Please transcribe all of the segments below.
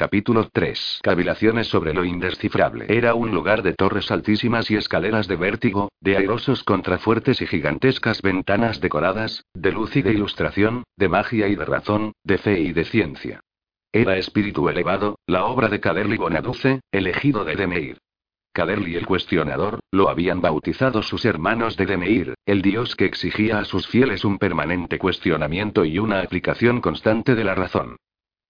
Capítulo 3. Cavilaciones sobre lo indescifrable. Era un lugar de torres altísimas y escaleras de vértigo, de airosos contrafuertes y gigantescas ventanas decoradas, de luz y de ilustración, de magia y de razón, de fe y de ciencia. Era espíritu elevado, la obra de Caderly Bonaduce, elegido de Demeir. Caderly el cuestionador, lo habían bautizado sus hermanos de Demeir, el dios que exigía a sus fieles un permanente cuestionamiento y una aplicación constante de la razón.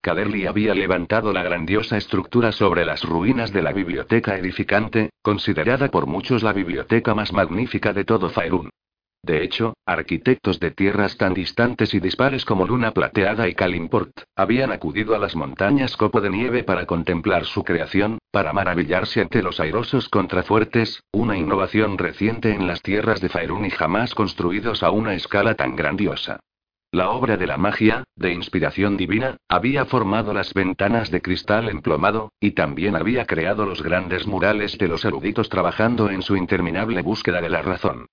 Caderly había levantado la grandiosa estructura sobre las ruinas de la biblioteca edificante, considerada por muchos la biblioteca más magnífica de todo Faerun. De hecho, arquitectos de tierras tan distantes y dispares como Luna Plateada y Kalimport, habían acudido a las montañas Copo de Nieve para contemplar su creación, para maravillarse ante los airosos contrafuertes, una innovación reciente en las tierras de Faerun y jamás construidos a una escala tan grandiosa. La obra de la magia, de inspiración divina, había formado las ventanas de cristal emplomado, y también había creado los grandes murales de los eruditos trabajando en su interminable búsqueda de la razón.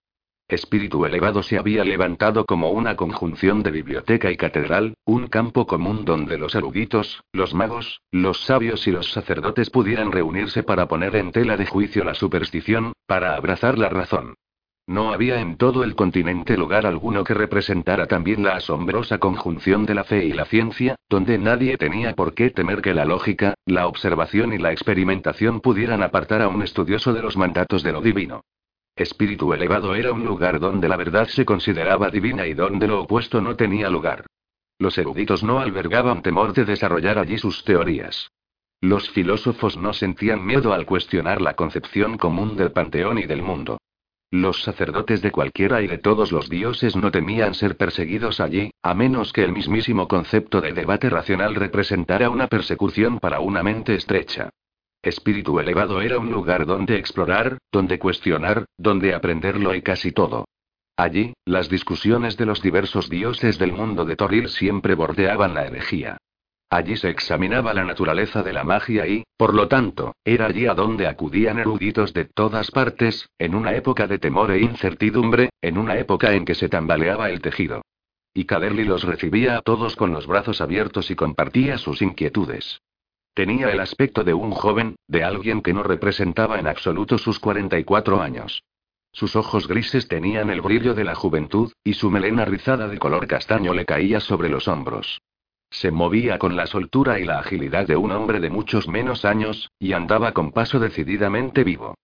Espíritu elevado se había levantado como una conjunción de biblioteca y catedral, un campo común donde los eruditos, los magos, los sabios y los sacerdotes pudieran reunirse para poner en tela de juicio la superstición, para abrazar la razón. No había en todo el continente lugar alguno que representara también la asombrosa conjunción de la fe y la ciencia, donde nadie tenía por qué temer que la lógica, la observación y la experimentación pudieran apartar a un estudioso de los mandatos de lo divino. Espíritu elevado era un lugar donde la verdad se consideraba divina y donde lo opuesto no tenía lugar. Los eruditos no albergaban temor de desarrollar allí sus teorías. Los filósofos no sentían miedo al cuestionar la concepción común del panteón y del mundo. Los sacerdotes de cualquiera y de todos los dioses no temían ser perseguidos allí, a menos que el mismísimo concepto de debate racional representara una persecución para una mente estrecha. Espíritu elevado era un lugar donde explorar, donde cuestionar, donde aprenderlo y casi todo. Allí, las discusiones de los diversos dioses del mundo de Toril siempre bordeaban la herejía. Allí se examinaba la naturaleza de la magia y, por lo tanto, era allí a donde acudían eruditos de todas partes, en una época de temor e incertidumbre, en una época en que se tambaleaba el tejido. Y Caderly los recibía a todos con los brazos abiertos y compartía sus inquietudes. Tenía el aspecto de un joven, de alguien que no representaba en absoluto sus 44 años. Sus ojos grises tenían el brillo de la juventud, y su melena rizada de color castaño le caía sobre los hombros. Se movía con la soltura y la agilidad de un hombre de muchos menos años, y andaba con paso decididamente vivo.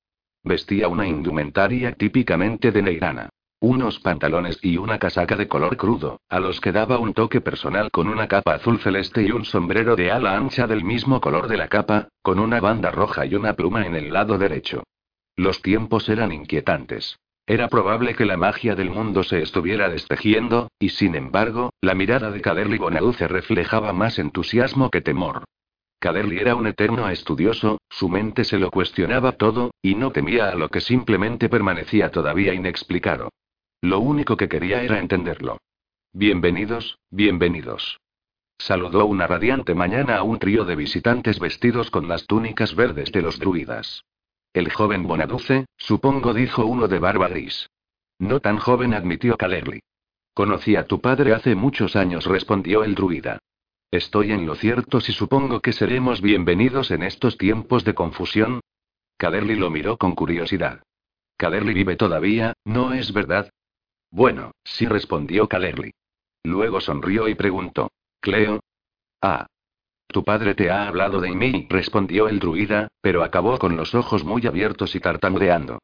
Vestía una indumentaria típicamente de neirana. Unos pantalones y una casaca de color crudo, a los que daba un toque personal con una capa azul celeste y un sombrero de ala ancha del mismo color de la capa, con una banda roja y una pluma en el lado derecho. Los tiempos eran inquietantes. Era probable que la magia del mundo se estuviera destejiendo, y sin embargo, la mirada de Caderly Bonauce reflejaba más entusiasmo que temor. Caderly era un eterno estudioso, su mente se lo cuestionaba todo, y no temía a lo que simplemente permanecía todavía inexplicado. Lo único que quería era entenderlo. Bienvenidos, bienvenidos. Saludó una radiante mañana a un trío de visitantes vestidos con las túnicas verdes de los druidas. El joven Bonaduce, supongo, dijo uno de barba gris. No tan joven, admitió Calerly. Conocí a tu padre hace muchos años, respondió el druida. Estoy en lo cierto si supongo que seremos bienvenidos en estos tiempos de confusión. Caderly lo miró con curiosidad. Caderly vive todavía, ¿no es verdad? Bueno, sí respondió Calerly. Luego sonrió y preguntó. Cleo. Ah, tu padre te ha hablado de mí, respondió el druida, pero acabó con los ojos muy abiertos y tartamudeando.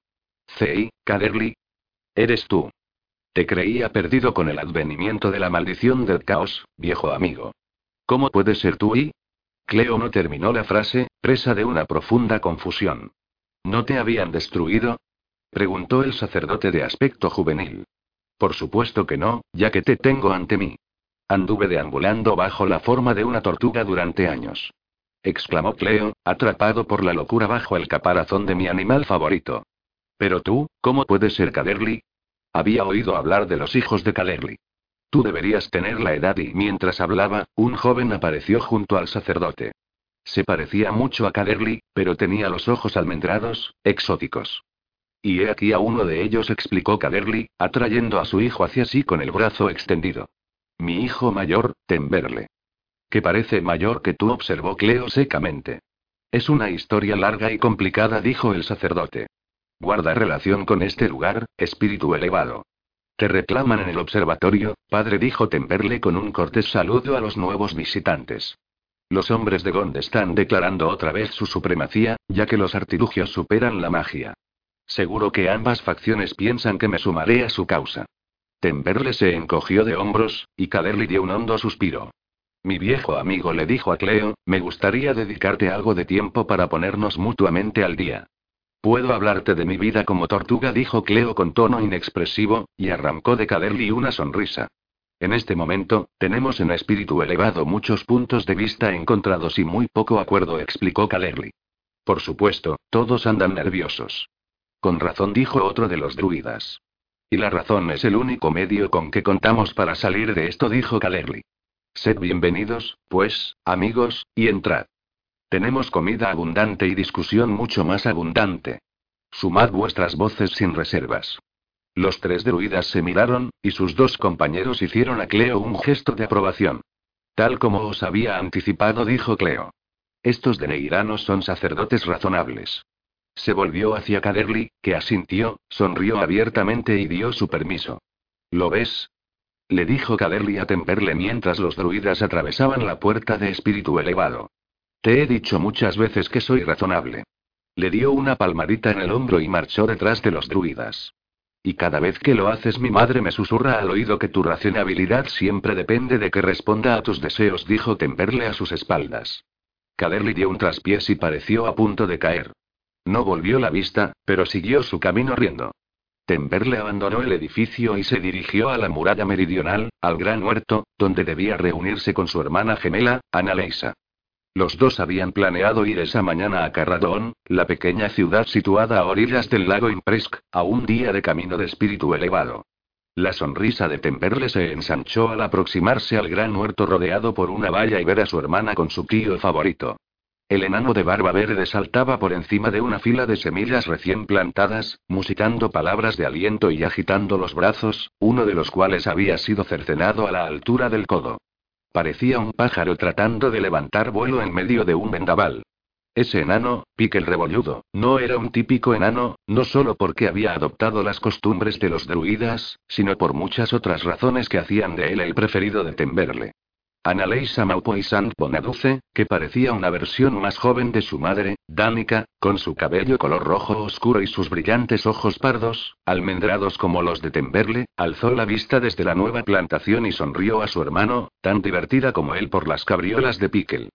Zei, Caderly. Eres tú. Te creía perdido con el advenimiento de la maldición del caos, viejo amigo. ¿Cómo puedes ser tú y? Cleo no terminó la frase, presa de una profunda confusión. ¿No te habían destruido? preguntó el sacerdote de aspecto juvenil. Por supuesto que no, ya que te tengo ante mí. Anduve deambulando bajo la forma de una tortuga durante años. Exclamó Cleo, atrapado por la locura bajo el caparazón de mi animal favorito. Pero tú, ¿cómo puedes ser Caderly? Había oído hablar de los hijos de Caderly. Tú deberías tener la edad y mientras hablaba, un joven apareció junto al sacerdote. Se parecía mucho a Caderly, pero tenía los ojos almendrados, exóticos. Y he aquí a uno de ellos, explicó Caderly, atrayendo a su hijo hacia sí con el brazo extendido. Mi hijo mayor, Temberle. que parece mayor que tú, observó Cleo secamente. Es una historia larga y complicada, dijo el sacerdote. Guarda relación con este lugar, espíritu elevado. Te reclaman en el observatorio, padre, dijo Temperle con un cortés saludo a los nuevos visitantes. Los hombres de Gond están declarando otra vez su supremacía, ya que los artilugios superan la magia. Seguro que ambas facciones piensan que me sumaré a su causa. Temperle se encogió de hombros, y Caderly dio un hondo suspiro. Mi viejo amigo le dijo a Cleo, me gustaría dedicarte algo de tiempo para ponernos mutuamente al día. Puedo hablarte de mi vida como tortuga, dijo Cleo con tono inexpresivo, y arrancó de Caderly una sonrisa. En este momento, tenemos en espíritu elevado muchos puntos de vista encontrados y muy poco acuerdo, explicó Caderly. Por supuesto, todos andan nerviosos. Con razón, dijo otro de los druidas. Y la razón es el único medio con que contamos para salir de esto, dijo Caderly. Sed bienvenidos, pues, amigos, y entrad. Tenemos comida abundante y discusión mucho más abundante. Sumad vuestras voces sin reservas. Los tres druidas se miraron, y sus dos compañeros hicieron a Cleo un gesto de aprobación. Tal como os había anticipado, dijo Cleo. Estos deneiranos son sacerdotes razonables. Se volvió hacia Caderly, que asintió, sonrió abiertamente y dio su permiso. ¿Lo ves? Le dijo Caderly a Temperle mientras los druidas atravesaban la puerta de espíritu elevado. Te he dicho muchas veces que soy razonable. Le dio una palmadita en el hombro y marchó detrás de los druidas. Y cada vez que lo haces mi madre me susurra al oído que tu racionabilidad siempre depende de que responda a tus deseos, dijo Temperle a sus espaldas. Caderly dio un traspiés y pareció a punto de caer. No volvió la vista, pero siguió su camino riendo. Temperle abandonó el edificio y se dirigió a la muralla meridional, al gran huerto, donde debía reunirse con su hermana gemela, Ana Leisa. Los dos habían planeado ir esa mañana a Carradón, la pequeña ciudad situada a orillas del lago Impresk, a un día de camino de espíritu elevado. La sonrisa de Temperle se ensanchó al aproximarse al gran huerto rodeado por una valla y ver a su hermana con su tío favorito. El enano de barba verde saltaba por encima de una fila de semillas recién plantadas, musitando palabras de aliento y agitando los brazos, uno de los cuales había sido cercenado a la altura del codo. Parecía un pájaro tratando de levantar vuelo en medio de un vendaval. Ese enano, Pique el rebolludo, no era un típico enano, no solo porque había adoptado las costumbres de los druidas, sino por muchas otras razones que hacían de él el preferido de Temberle. Analeisa Sant Bonaduce, que parecía una versión más joven de su madre, Danica, con su cabello color rojo oscuro y sus brillantes ojos pardos, almendrados como los de Temberle, alzó la vista desde la nueva plantación y sonrió a su hermano, tan divertida como él por las cabriolas de Pickle.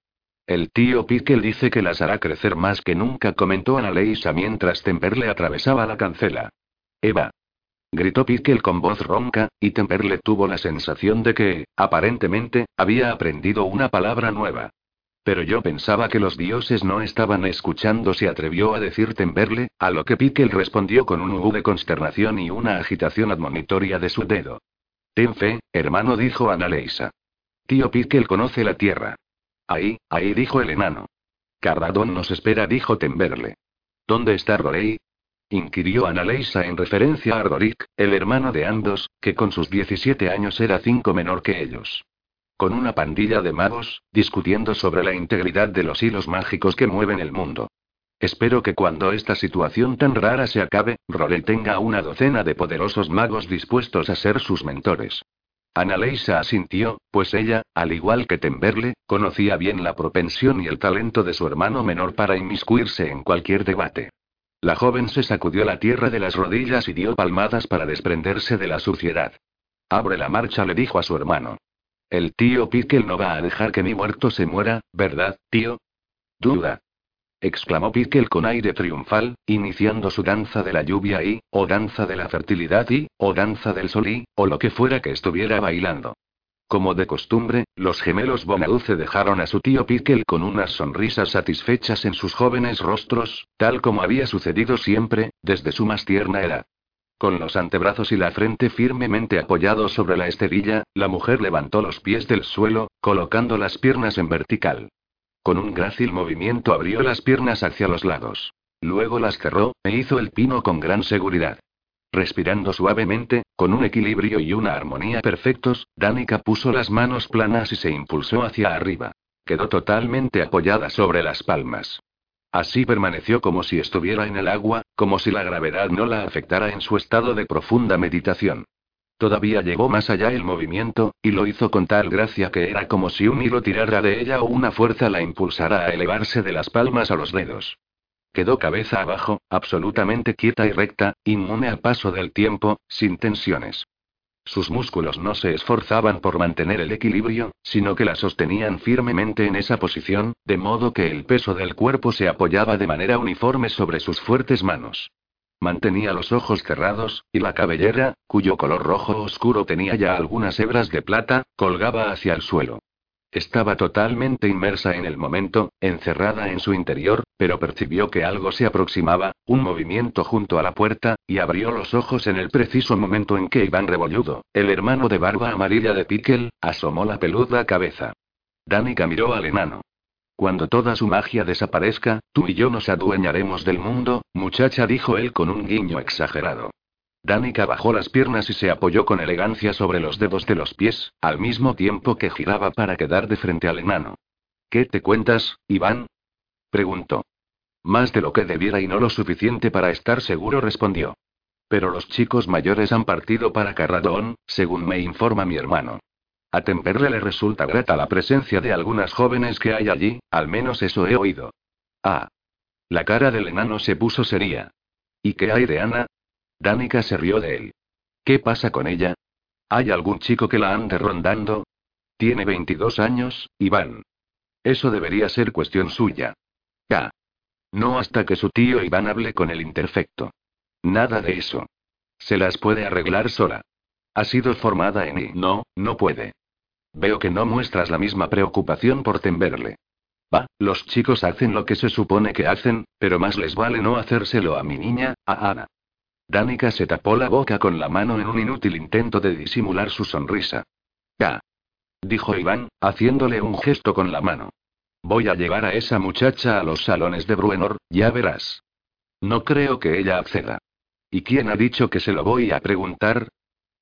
El tío Pickle dice que las hará crecer más que nunca, comentó Analeisa mientras Temberle atravesaba la cancela. Eva, gritó Pickle con voz ronca, y Temperle tuvo la sensación de que, aparentemente, había aprendido una palabra nueva. Pero yo pensaba que los dioses no estaban escuchando, se atrevió a decir Temperle, a lo que Pickle respondió con un U de consternación y una agitación admonitoria de su dedo. Ten fe, hermano, dijo Analeisa. Tío Pickle conoce la tierra. Ahí, ahí dijo el enano. Cardadón nos espera, dijo Temberle. ¿Dónde está Rorey? Inquirió Analeisa en referencia a Ardoric, el hermano de ambos, que con sus 17 años era cinco menor que ellos. Con una pandilla de magos, discutiendo sobre la integridad de los hilos mágicos que mueven el mundo. Espero que cuando esta situación tan rara se acabe, Rorel tenga una docena de poderosos magos dispuestos a ser sus mentores. Analeisa asintió, pues ella, al igual que Temberle, conocía bien la propensión y el talento de su hermano menor para inmiscuirse en cualquier debate. La joven se sacudió la tierra de las rodillas y dio palmadas para desprenderse de la suciedad. Abre la marcha, le dijo a su hermano. El tío Pickle no va a dejar que mi muerto se muera, ¿verdad, tío? Duda. exclamó Pickle con aire triunfal, iniciando su danza de la lluvia y, o danza de la fertilidad y, o danza del sol y, o lo que fuera que estuviera bailando. Como de costumbre, los gemelos Bonaduce dejaron a su tío Pickle con unas sonrisas satisfechas en sus jóvenes rostros, tal como había sucedido siempre, desde su más tierna edad. Con los antebrazos y la frente firmemente apoyados sobre la esterilla, la mujer levantó los pies del suelo, colocando las piernas en vertical. Con un grácil movimiento abrió las piernas hacia los lados. Luego las cerró, e hizo el pino con gran seguridad. Respirando suavemente, con un equilibrio y una armonía perfectos, Danica puso las manos planas y se impulsó hacia arriba. quedó totalmente apoyada sobre las palmas. Así permaneció como si estuviera en el agua, como si la gravedad no la afectara en su estado de profunda meditación. Todavía llevó más allá el movimiento, y lo hizo con tal gracia que era como si un hilo tirara de ella o una fuerza la impulsara a elevarse de las palmas a los dedos. Quedó cabeza abajo, absolutamente quieta y recta, inmune al paso del tiempo, sin tensiones. Sus músculos no se esforzaban por mantener el equilibrio, sino que la sostenían firmemente en esa posición, de modo que el peso del cuerpo se apoyaba de manera uniforme sobre sus fuertes manos. Mantenía los ojos cerrados, y la cabellera, cuyo color rojo oscuro tenía ya algunas hebras de plata, colgaba hacia el suelo. Estaba totalmente inmersa en el momento, encerrada en su interior, pero percibió que algo se aproximaba, un movimiento junto a la puerta, y abrió los ojos en el preciso momento en que Iván Rebolludo, el hermano de barba amarilla de Piquel, asomó la peluda cabeza. Danica miró al enano. Cuando toda su magia desaparezca, tú y yo nos adueñaremos del mundo, muchacha, dijo él con un guiño exagerado. Danica bajó las piernas y se apoyó con elegancia sobre los dedos de los pies, al mismo tiempo que giraba para quedar de frente al enano. ¿Qué te cuentas, Iván? preguntó. Más de lo que debiera y no lo suficiente para estar seguro, respondió. Pero los chicos mayores han partido para Carradón, según me informa mi hermano. A Temperle le resulta grata la presencia de algunas jóvenes que hay allí, al menos eso he oído. Ah. La cara del enano se puso seria. ¿Y qué hay de Ana? Danica se rió de él. ¿Qué pasa con ella? ¿Hay algún chico que la ande rondando? Tiene 22 años, Iván. Eso debería ser cuestión suya. Ya. No hasta que su tío Iván hable con el interfecto. Nada de eso. Se las puede arreglar sola. Ha sido formada en y no, no puede. Veo que no muestras la misma preocupación por Temberle. Va, los chicos hacen lo que se supone que hacen, pero más les vale no hacérselo a mi niña, a Ana. Danica se tapó la boca con la mano en un inútil intento de disimular su sonrisa. Ya. Dijo Iván, haciéndole un gesto con la mano. Voy a llevar a esa muchacha a los salones de Bruenor, ya verás. No creo que ella acceda. ¿Y quién ha dicho que se lo voy a preguntar?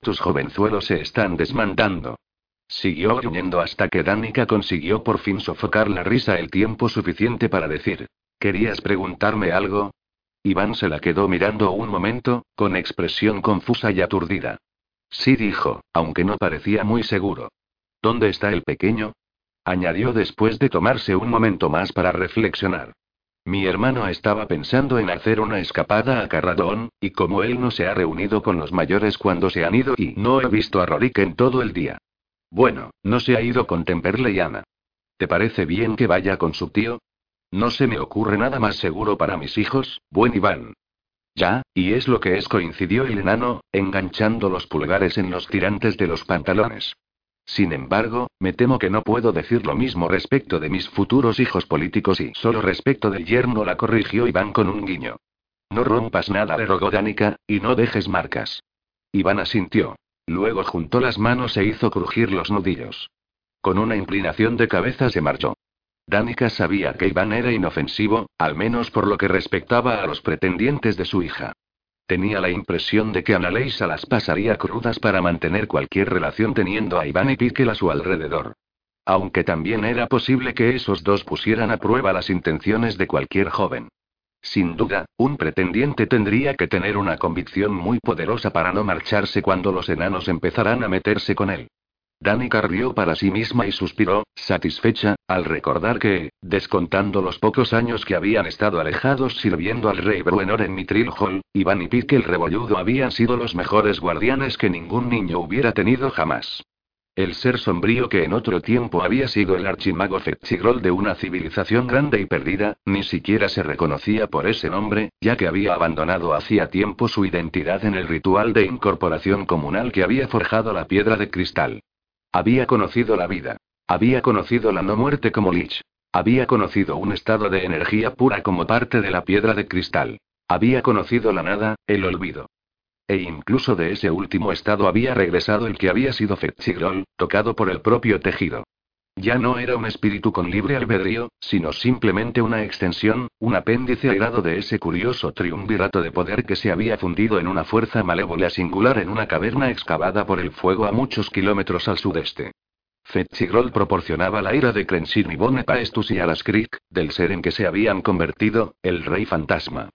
Tus jovenzuelos se están desmandando. Siguió gruñendo hasta que Danica consiguió por fin sofocar la risa el tiempo suficiente para decir: ¿Querías preguntarme algo? Iván se la quedó mirando un momento, con expresión confusa y aturdida. Sí dijo, aunque no parecía muy seguro. ¿Dónde está el pequeño? añadió después de tomarse un momento más para reflexionar. Mi hermano estaba pensando en hacer una escapada a Carradón, y como él no se ha reunido con los mayores cuando se han ido y no he visto a Rorik en todo el día. Bueno, no se ha ido con Temperley y Ana. ¿Te parece bien que vaya con su tío? No se me ocurre nada más seguro para mis hijos, buen Iván. Ya, y es lo que es, coincidió el enano, enganchando los pulgares en los tirantes de los pantalones. Sin embargo, me temo que no puedo decir lo mismo respecto de mis futuros hijos políticos y solo respecto del yerno la corrigió Iván con un guiño. No rompas nada, le rogó Danica, y no dejes marcas. Iván asintió. Luego juntó las manos e hizo crujir los nudillos. Con una inclinación de cabeza se marchó. Danica sabía que Iván era inofensivo, al menos por lo que respectaba a los pretendientes de su hija. Tenía la impresión de que Analeisa las pasaría crudas para mantener cualquier relación teniendo a Iván y Piquel a su alrededor. Aunque también era posible que esos dos pusieran a prueba las intenciones de cualquier joven. Sin duda, un pretendiente tendría que tener una convicción muy poderosa para no marcharse cuando los enanos empezarán a meterse con él. Danica rió para sí misma y suspiró, satisfecha, al recordar que, descontando los pocos años que habían estado alejados sirviendo al rey Bruenor en Mitril Hall, Iván y Pique el rebolludo habían sido los mejores guardianes que ningún niño hubiera tenido jamás. El ser sombrío que en otro tiempo había sido el archimago Fetchigrol de una civilización grande y perdida, ni siquiera se reconocía por ese nombre, ya que había abandonado hacía tiempo su identidad en el ritual de incorporación comunal que había forjado la piedra de cristal. Había conocido la vida. Había conocido la no muerte como Lich. Había conocido un estado de energía pura como parte de la piedra de cristal. Había conocido la nada, el olvido. E incluso de ese último estado había regresado el que había sido Fetchigrol, tocado por el propio tejido. Ya no era un espíritu con libre albedrío, sino simplemente una extensión, un apéndice airado de ese curioso triunvirato de poder que se había fundido en una fuerza malévola singular en una caverna excavada por el fuego a muchos kilómetros al sudeste. Fetchigrol proporcionaba la ira de Krensin y Bonipaestus y Alaskrik, del ser en que se habían convertido, el rey fantasma.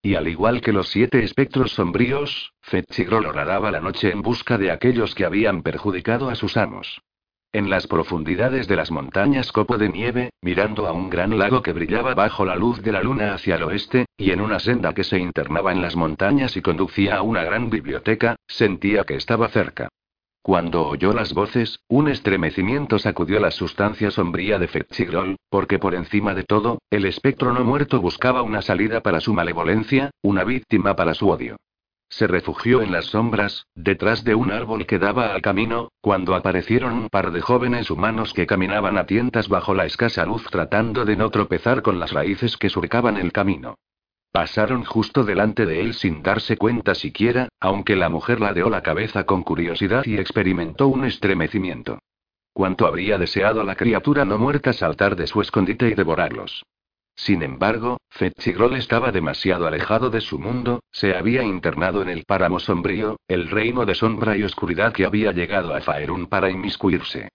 Y al igual que los siete espectros sombríos, Fetchigrol oraraba la noche en busca de aquellos que habían perjudicado a sus amos. En las profundidades de las montañas Copo de Nieve, mirando a un gran lago que brillaba bajo la luz de la luna hacia el oeste, y en una senda que se internaba en las montañas y conducía a una gran biblioteca, sentía que estaba cerca. Cuando oyó las voces, un estremecimiento sacudió la sustancia sombría de Fetchigrol, porque por encima de todo, el espectro no muerto buscaba una salida para su malevolencia, una víctima para su odio. Se refugió en las sombras, detrás de un árbol que daba al camino, cuando aparecieron un par de jóvenes humanos que caminaban a tientas bajo la escasa luz tratando de no tropezar con las raíces que surcaban el camino. Pasaron justo delante de él sin darse cuenta siquiera, aunque la mujer ladeó la cabeza con curiosidad y experimentó un estremecimiento. Cuánto habría deseado la criatura no muerta saltar de su escondite y devorarlos. Sin embargo, Fetchigrol estaba demasiado alejado de su mundo, se había internado en el páramo sombrío, el reino de sombra y oscuridad que había llegado a Faerun para inmiscuirse.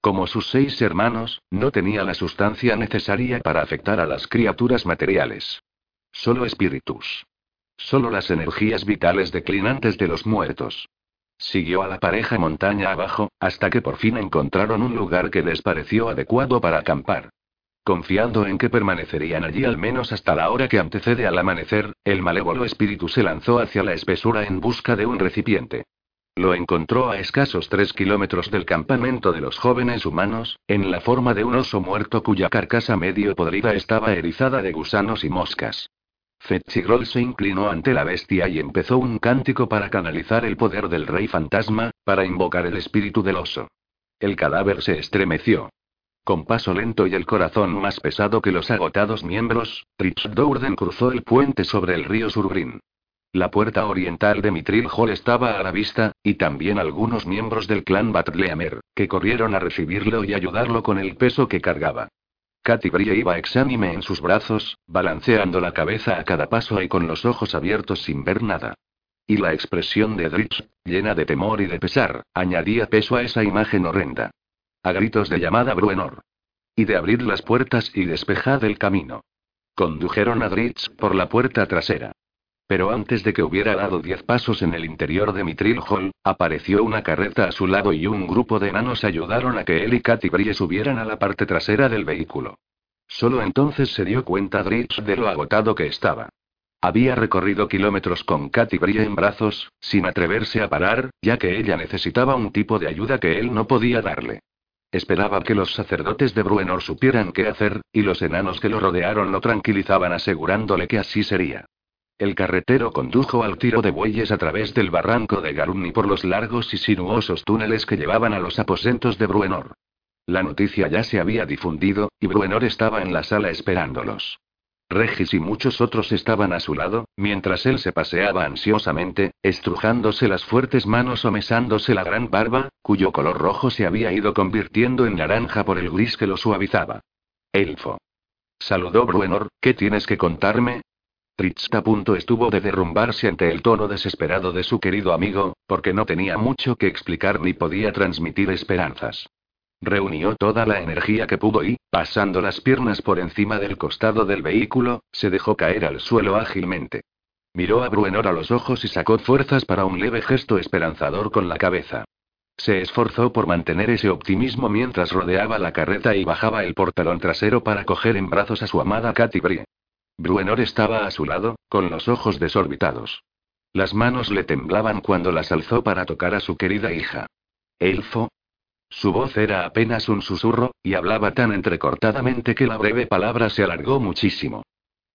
Como sus seis hermanos, no tenía la sustancia necesaria para afectar a las criaturas materiales. Solo espíritus. Solo las energías vitales declinantes de los muertos. Siguió a la pareja montaña abajo, hasta que por fin encontraron un lugar que les pareció adecuado para acampar. Confiando en que permanecerían allí al menos hasta la hora que antecede al amanecer, el malévolo espíritu se lanzó hacia la espesura en busca de un recipiente. Lo encontró a escasos tres kilómetros del campamento de los jóvenes humanos, en la forma de un oso muerto cuya carcasa medio podrida estaba erizada de gusanos y moscas. Fetchigrol se inclinó ante la bestia y empezó un cántico para canalizar el poder del rey fantasma, para invocar el espíritu del oso. El cadáver se estremeció. Con paso lento y el corazón más pesado que los agotados miembros, Trich Dourden cruzó el puente sobre el río Surbrin. La puerta oriental de Mitril Hall estaba a la vista, y también algunos miembros del clan Batleamer, que corrieron a recibirlo y ayudarlo con el peso que cargaba. Katy Brie iba exánime en sus brazos, balanceando la cabeza a cada paso y con los ojos abiertos sin ver nada. Y la expresión de Dritch, llena de temor y de pesar, añadía peso a esa imagen horrenda. A gritos de llamada Bruenor. Y de abrir las puertas y despejar el camino. Condujeron a Dritz por la puerta trasera. Pero antes de que hubiera dado diez pasos en el interior de Mitril Hall, apareció una carreta a su lado y un grupo de enanos ayudaron a que él y Katy Brie subieran a la parte trasera del vehículo. Solo entonces se dio cuenta Dritz de lo agotado que estaba. Había recorrido kilómetros con Katy Brie en brazos, sin atreverse a parar, ya que ella necesitaba un tipo de ayuda que él no podía darle. Esperaba que los sacerdotes de Bruenor supieran qué hacer, y los enanos que lo rodearon lo tranquilizaban asegurándole que así sería. El carretero condujo al tiro de bueyes a través del barranco de Garun por los largos y sinuosos túneles que llevaban a los aposentos de Bruenor. La noticia ya se había difundido, y Bruenor estaba en la sala esperándolos. Regis y muchos otros estaban a su lado, mientras él se paseaba ansiosamente, estrujándose las fuertes manos o mesándose la gran barba, cuyo color rojo se había ido convirtiendo en naranja por el gris que lo suavizaba. Elfo. Saludó Bruenor, ¿qué tienes que contarme? Tritz a punto estuvo de derrumbarse ante el tono desesperado de su querido amigo, porque no tenía mucho que explicar ni podía transmitir esperanzas. Reunió toda la energía que pudo y, pasando las piernas por encima del costado del vehículo, se dejó caer al suelo ágilmente. Miró a Bruenor a los ojos y sacó fuerzas para un leve gesto esperanzador con la cabeza. Se esforzó por mantener ese optimismo mientras rodeaba la carreta y bajaba el portalón trasero para coger en brazos a su amada Katy Brie. Bruenor estaba a su lado, con los ojos desorbitados. Las manos le temblaban cuando las alzó para tocar a su querida hija. Elfo, su voz era apenas un susurro, y hablaba tan entrecortadamente que la breve palabra se alargó muchísimo.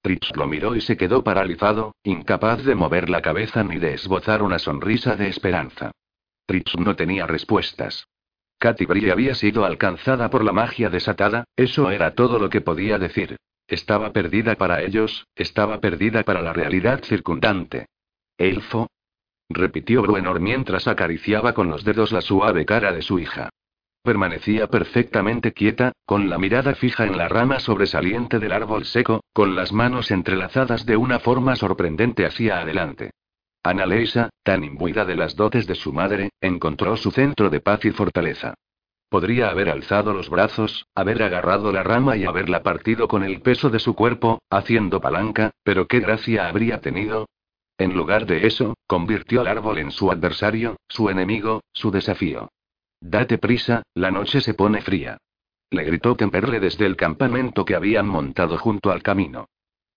Tritz lo miró y se quedó paralizado, incapaz de mover la cabeza ni de esbozar una sonrisa de esperanza. Tritz no tenía respuestas. Katy Brie había sido alcanzada por la magia desatada, eso era todo lo que podía decir. Estaba perdida para ellos, estaba perdida para la realidad circundante. Elfo. Repitió Bruenor mientras acariciaba con los dedos la suave cara de su hija. Permanecía perfectamente quieta, con la mirada fija en la rama sobresaliente del árbol seco, con las manos entrelazadas de una forma sorprendente hacia adelante. Ana tan imbuida de las dotes de su madre, encontró su centro de paz y fortaleza. Podría haber alzado los brazos, haber agarrado la rama y haberla partido con el peso de su cuerpo, haciendo palanca, pero qué gracia habría tenido. En lugar de eso, convirtió al árbol en su adversario, su enemigo, su desafío. Date prisa, la noche se pone fría. Le gritó Temperle desde el campamento que habían montado junto al camino.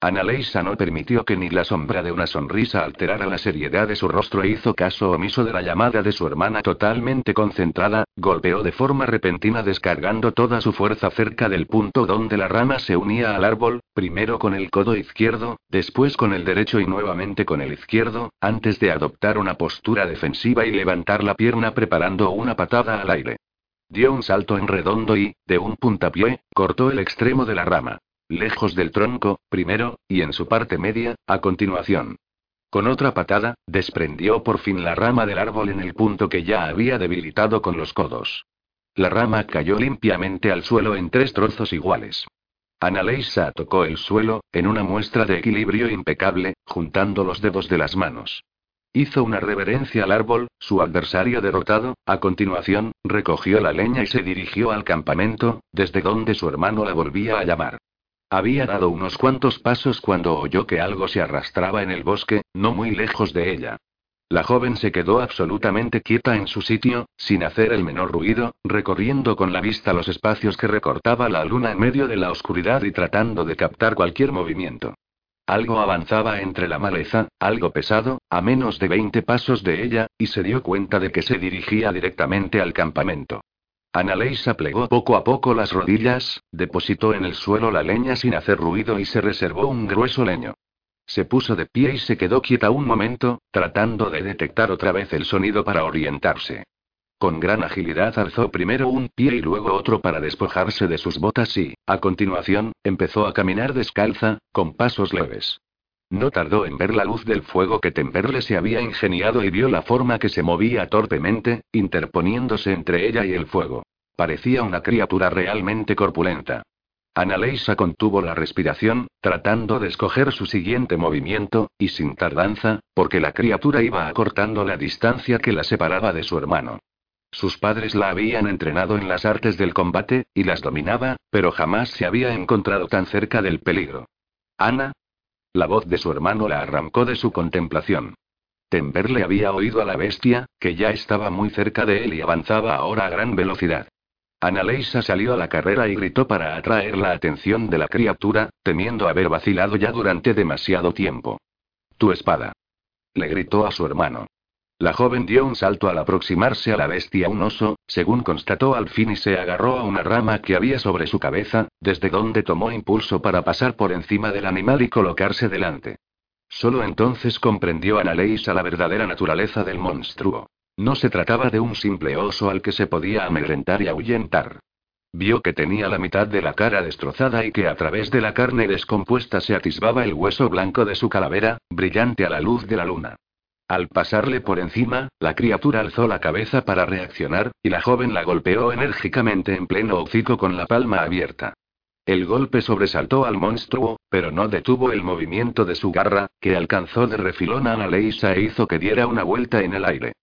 Annaleisa no permitió que ni la sombra de una sonrisa alterara la seriedad de su rostro e hizo caso omiso de la llamada de su hermana totalmente concentrada, golpeó de forma repentina descargando toda su fuerza cerca del punto donde la rama se unía al árbol, primero con el codo izquierdo, después con el derecho y nuevamente con el izquierdo, antes de adoptar una postura defensiva y levantar la pierna preparando una patada al aire. Dio un salto en redondo y, de un puntapié, cortó el extremo de la rama lejos del tronco, primero, y en su parte media, a continuación. Con otra patada, desprendió por fin la rama del árbol en el punto que ya había debilitado con los codos. La rama cayó limpiamente al suelo en tres trozos iguales. Annaleisa tocó el suelo, en una muestra de equilibrio impecable, juntando los dedos de las manos. Hizo una reverencia al árbol, su adversario derrotado, a continuación, recogió la leña y se dirigió al campamento, desde donde su hermano la volvía a llamar. Había dado unos cuantos pasos cuando oyó que algo se arrastraba en el bosque, no muy lejos de ella. La joven se quedó absolutamente quieta en su sitio, sin hacer el menor ruido, recorriendo con la vista los espacios que recortaba la luna en medio de la oscuridad y tratando de captar cualquier movimiento. Algo avanzaba entre la maleza, algo pesado, a menos de 20 pasos de ella, y se dio cuenta de que se dirigía directamente al campamento. Annaleisa plegó poco a poco las rodillas, depositó en el suelo la leña sin hacer ruido y se reservó un grueso leño. Se puso de pie y se quedó quieta un momento, tratando de detectar otra vez el sonido para orientarse. Con gran agilidad alzó primero un pie y luego otro para despojarse de sus botas y, a continuación, empezó a caminar descalza, con pasos leves. No tardó en ver la luz del fuego que Temperle se había ingeniado y vio la forma que se movía torpemente, interponiéndose entre ella y el fuego. Parecía una criatura realmente corpulenta. Annaleisa contuvo la respiración, tratando de escoger su siguiente movimiento, y sin tardanza, porque la criatura iba acortando la distancia que la separaba de su hermano. Sus padres la habían entrenado en las artes del combate, y las dominaba, pero jamás se había encontrado tan cerca del peligro. Ana, la voz de su hermano la arrancó de su contemplación. Temberle había oído a la bestia, que ya estaba muy cerca de él y avanzaba ahora a gran velocidad. Annaleisa salió a la carrera y gritó para atraer la atención de la criatura, temiendo haber vacilado ya durante demasiado tiempo. Tu espada. Le gritó a su hermano. La joven dio un salto al aproximarse a la bestia un oso, según constató al fin y se agarró a una rama que había sobre su cabeza, desde donde tomó impulso para pasar por encima del animal y colocarse delante. Solo entonces comprendió Analeisa la verdadera naturaleza del monstruo. No se trataba de un simple oso al que se podía amedrentar y ahuyentar. Vio que tenía la mitad de la cara destrozada y que a través de la carne descompuesta se atisbaba el hueso blanco de su calavera, brillante a la luz de la luna. Al pasarle por encima, la criatura alzó la cabeza para reaccionar, y la joven la golpeó enérgicamente en pleno hocico con la palma abierta. El golpe sobresaltó al monstruo, pero no detuvo el movimiento de su garra, que alcanzó de refilón a Leisa e hizo que diera una vuelta en el aire.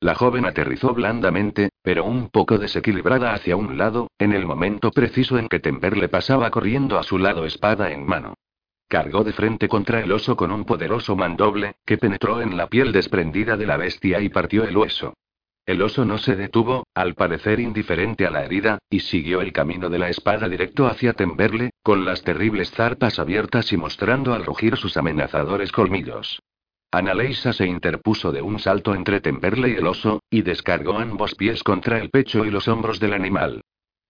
La joven aterrizó blandamente, pero un poco desequilibrada hacia un lado, en el momento preciso en que Temperle pasaba corriendo a su lado espada en mano. Cargó de frente contra el oso con un poderoso mandoble, que penetró en la piel desprendida de la bestia y partió el hueso. El oso no se detuvo, al parecer indiferente a la herida, y siguió el camino de la espada directo hacia Temberle, con las terribles zarpas abiertas y mostrando al rugir sus amenazadores colmillos. Annaleisa se interpuso de un salto entre Temberle y el oso, y descargó ambos pies contra el pecho y los hombros del animal.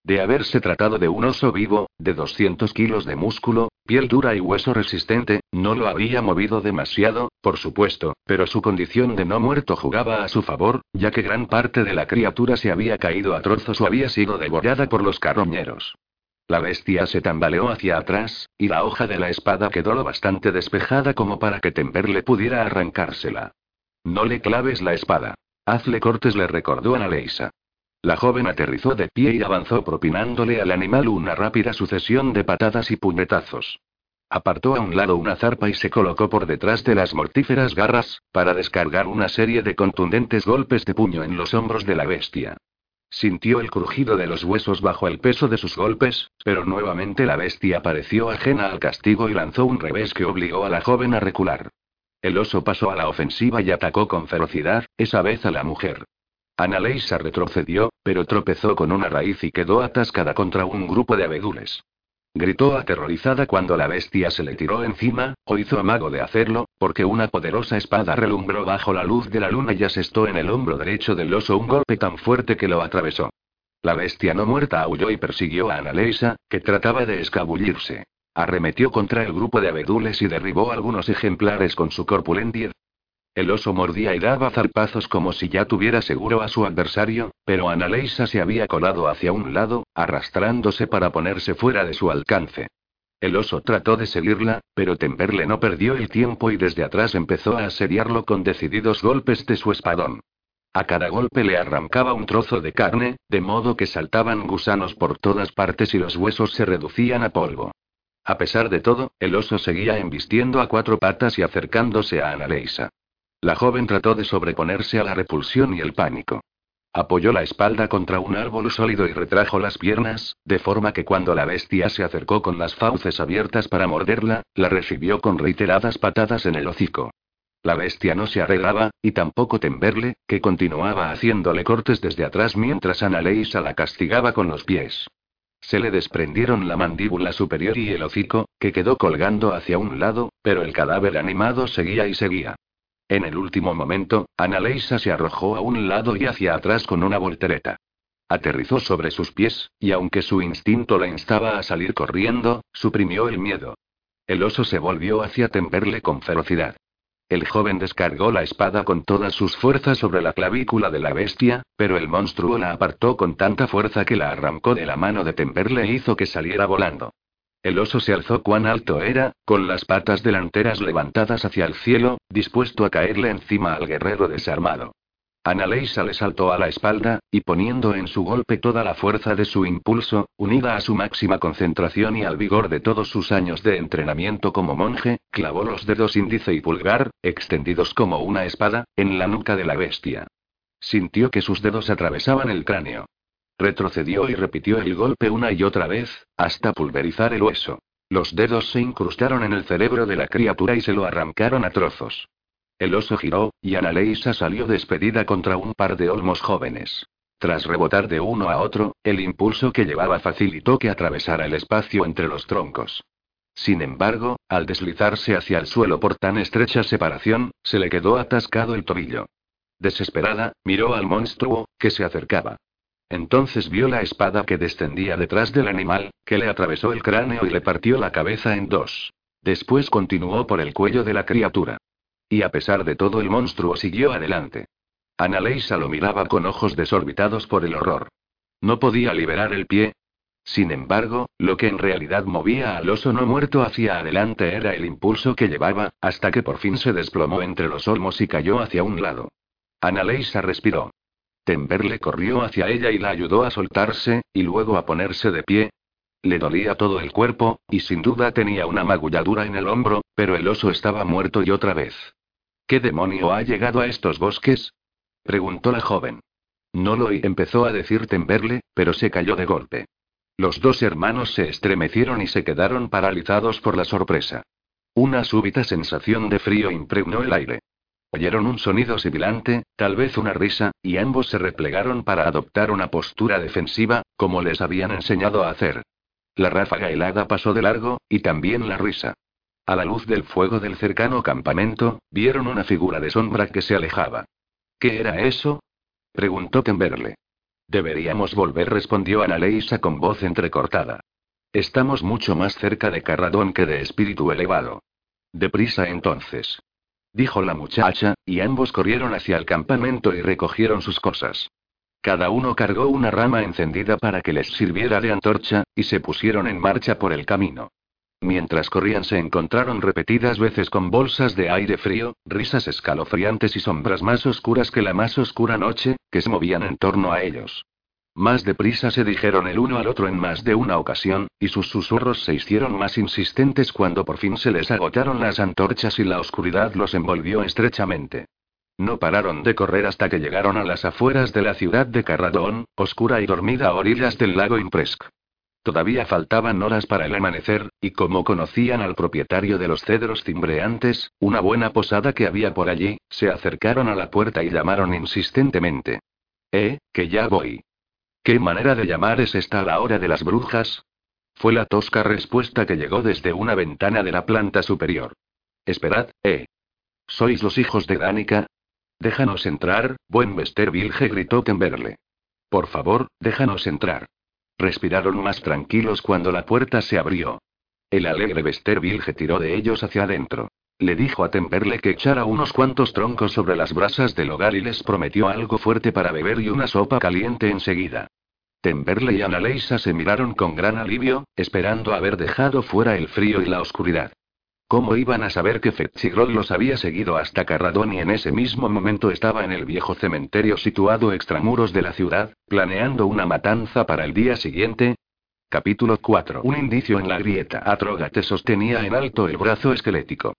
De haberse tratado de un oso vivo, de 200 kilos de músculo, piel dura y hueso resistente, no lo había movido demasiado, por supuesto, pero su condición de no muerto jugaba a su favor, ya que gran parte de la criatura se había caído a trozos o había sido devorada por los carroñeros. La bestia se tambaleó hacia atrás, y la hoja de la espada quedó lo bastante despejada como para que Temperle pudiera arrancársela. No le claves la espada. Hazle cortes, le recordó a Leisa. La joven aterrizó de pie y avanzó propinándole al animal una rápida sucesión de patadas y puñetazos. Apartó a un lado una zarpa y se colocó por detrás de las mortíferas garras, para descargar una serie de contundentes golpes de puño en los hombros de la bestia. Sintió el crujido de los huesos bajo el peso de sus golpes, pero nuevamente la bestia pareció ajena al castigo y lanzó un revés que obligó a la joven a recular. El oso pasó a la ofensiva y atacó con ferocidad, esa vez a la mujer. Analeisa retrocedió, pero tropezó con una raíz y quedó atascada contra un grupo de abedules. Gritó aterrorizada cuando la bestia se le tiró encima, o hizo amago de hacerlo, porque una poderosa espada relumbró bajo la luz de la luna y asestó en el hombro derecho del oso un golpe tan fuerte que lo atravesó. La bestia no muerta aulló y persiguió a Analeisa, que trataba de escabullirse. Arremetió contra el grupo de abedules y derribó algunos ejemplares con su corpulencia. El oso mordía y daba zarpazos como si ya tuviera seguro a su adversario, pero Analeisa se había colado hacia un lado, arrastrándose para ponerse fuera de su alcance. El oso trató de seguirla, pero Temperle no perdió el tiempo y desde atrás empezó a asediarlo con decididos golpes de su espadón. A cada golpe le arrancaba un trozo de carne, de modo que saltaban gusanos por todas partes y los huesos se reducían a polvo. A pesar de todo, el oso seguía embistiendo a cuatro patas y acercándose a Analeisa. La joven trató de sobreponerse a la repulsión y el pánico. Apoyó la espalda contra un árbol sólido y retrajo las piernas, de forma que cuando la bestia se acercó con las fauces abiertas para morderla, la recibió con reiteradas patadas en el hocico. La bestia no se arreglaba, y tampoco Temberle, que continuaba haciéndole cortes desde atrás mientras Analeisa la castigaba con los pies. Se le desprendieron la mandíbula superior y el hocico, que quedó colgando hacia un lado, pero el cadáver animado seguía y seguía. En el último momento, Analeisa se arrojó a un lado y hacia atrás con una voltereta. Aterrizó sobre sus pies, y aunque su instinto la instaba a salir corriendo, suprimió el miedo. El oso se volvió hacia Temperle con ferocidad. El joven descargó la espada con todas sus fuerzas sobre la clavícula de la bestia, pero el monstruo la apartó con tanta fuerza que la arrancó de la mano de Temperle e hizo que saliera volando. El oso se alzó cuán alto era, con las patas delanteras levantadas hacia el cielo, dispuesto a caerle encima al guerrero desarmado. Analeisa le saltó a la espalda, y poniendo en su golpe toda la fuerza de su impulso, unida a su máxima concentración y al vigor de todos sus años de entrenamiento como monje, clavó los dedos índice y pulgar, extendidos como una espada, en la nuca de la bestia. Sintió que sus dedos atravesaban el cráneo. Retrocedió y repitió el golpe una y otra vez, hasta pulverizar el hueso. Los dedos se incrustaron en el cerebro de la criatura y se lo arrancaron a trozos. El oso giró, y Analeisa salió despedida contra un par de olmos jóvenes. Tras rebotar de uno a otro, el impulso que llevaba facilitó que atravesara el espacio entre los troncos. Sin embargo, al deslizarse hacia el suelo por tan estrecha separación, se le quedó atascado el tobillo. Desesperada, miró al monstruo, que se acercaba. Entonces vio la espada que descendía detrás del animal, que le atravesó el cráneo y le partió la cabeza en dos. Después continuó por el cuello de la criatura. Y a pesar de todo el monstruo siguió adelante. Analeisa lo miraba con ojos desorbitados por el horror. No podía liberar el pie. Sin embargo, lo que en realidad movía al oso no muerto hacia adelante era el impulso que llevaba, hasta que por fin se desplomó entre los olmos y cayó hacia un lado. Analeisa respiró. Temberle corrió hacia ella y la ayudó a soltarse, y luego a ponerse de pie. Le dolía todo el cuerpo, y sin duda tenía una magulladura en el hombro, pero el oso estaba muerto y otra vez. ¿Qué demonio ha llegado a estos bosques? preguntó la joven. No lo empezó a decir Temberle, pero se cayó de golpe. Los dos hermanos se estremecieron y se quedaron paralizados por la sorpresa. Una súbita sensación de frío impregnó el aire. Oyeron un sonido sibilante, tal vez una risa, y ambos se replegaron para adoptar una postura defensiva, como les habían enseñado a hacer. La ráfaga helada pasó de largo, y también la risa. A la luz del fuego del cercano campamento, vieron una figura de sombra que se alejaba. ¿Qué era eso? preguntó Temberle. Deberíamos volver, respondió Analeisa con voz entrecortada. Estamos mucho más cerca de Carradón que de espíritu elevado. Deprisa entonces dijo la muchacha, y ambos corrieron hacia el campamento y recogieron sus cosas. Cada uno cargó una rama encendida para que les sirviera de antorcha, y se pusieron en marcha por el camino. Mientras corrían se encontraron repetidas veces con bolsas de aire frío, risas escalofriantes y sombras más oscuras que la más oscura noche, que se movían en torno a ellos. Más deprisa se dijeron el uno al otro en más de una ocasión, y sus susurros se hicieron más insistentes cuando por fin se les agotaron las antorchas y la oscuridad los envolvió estrechamente. No pararon de correr hasta que llegaron a las afueras de la ciudad de Carradón, oscura y dormida a orillas del lago Impresc. Todavía faltaban horas para el amanecer, y como conocían al propietario de los cedros cimbreantes, una buena posada que había por allí, se acercaron a la puerta y llamaron insistentemente. Eh, que ya voy. ¿Qué manera de llamar es esta a la hora de las brujas? Fue la tosca respuesta que llegó desde una ventana de la planta superior. Esperad, eh. ¿Sois los hijos de Danica? Déjanos entrar, buen Vilge gritó Temberle. Por favor, déjanos entrar. Respiraron más tranquilos cuando la puerta se abrió. El alegre Vilge tiró de ellos hacia adentro. Le dijo a Temperle que echara unos cuantos troncos sobre las brasas del hogar y les prometió algo fuerte para beber y una sopa caliente enseguida. Temperle y Annaleisa se miraron con gran alivio, esperando haber dejado fuera el frío y la oscuridad. ¿Cómo iban a saber que Fetchigrod los había seguido hasta Carradón y en ese mismo momento estaba en el viejo cementerio situado extramuros de la ciudad, planeando una matanza para el día siguiente? Capítulo 4. Un indicio en la grieta. Atrógate sostenía en alto el brazo esquelético.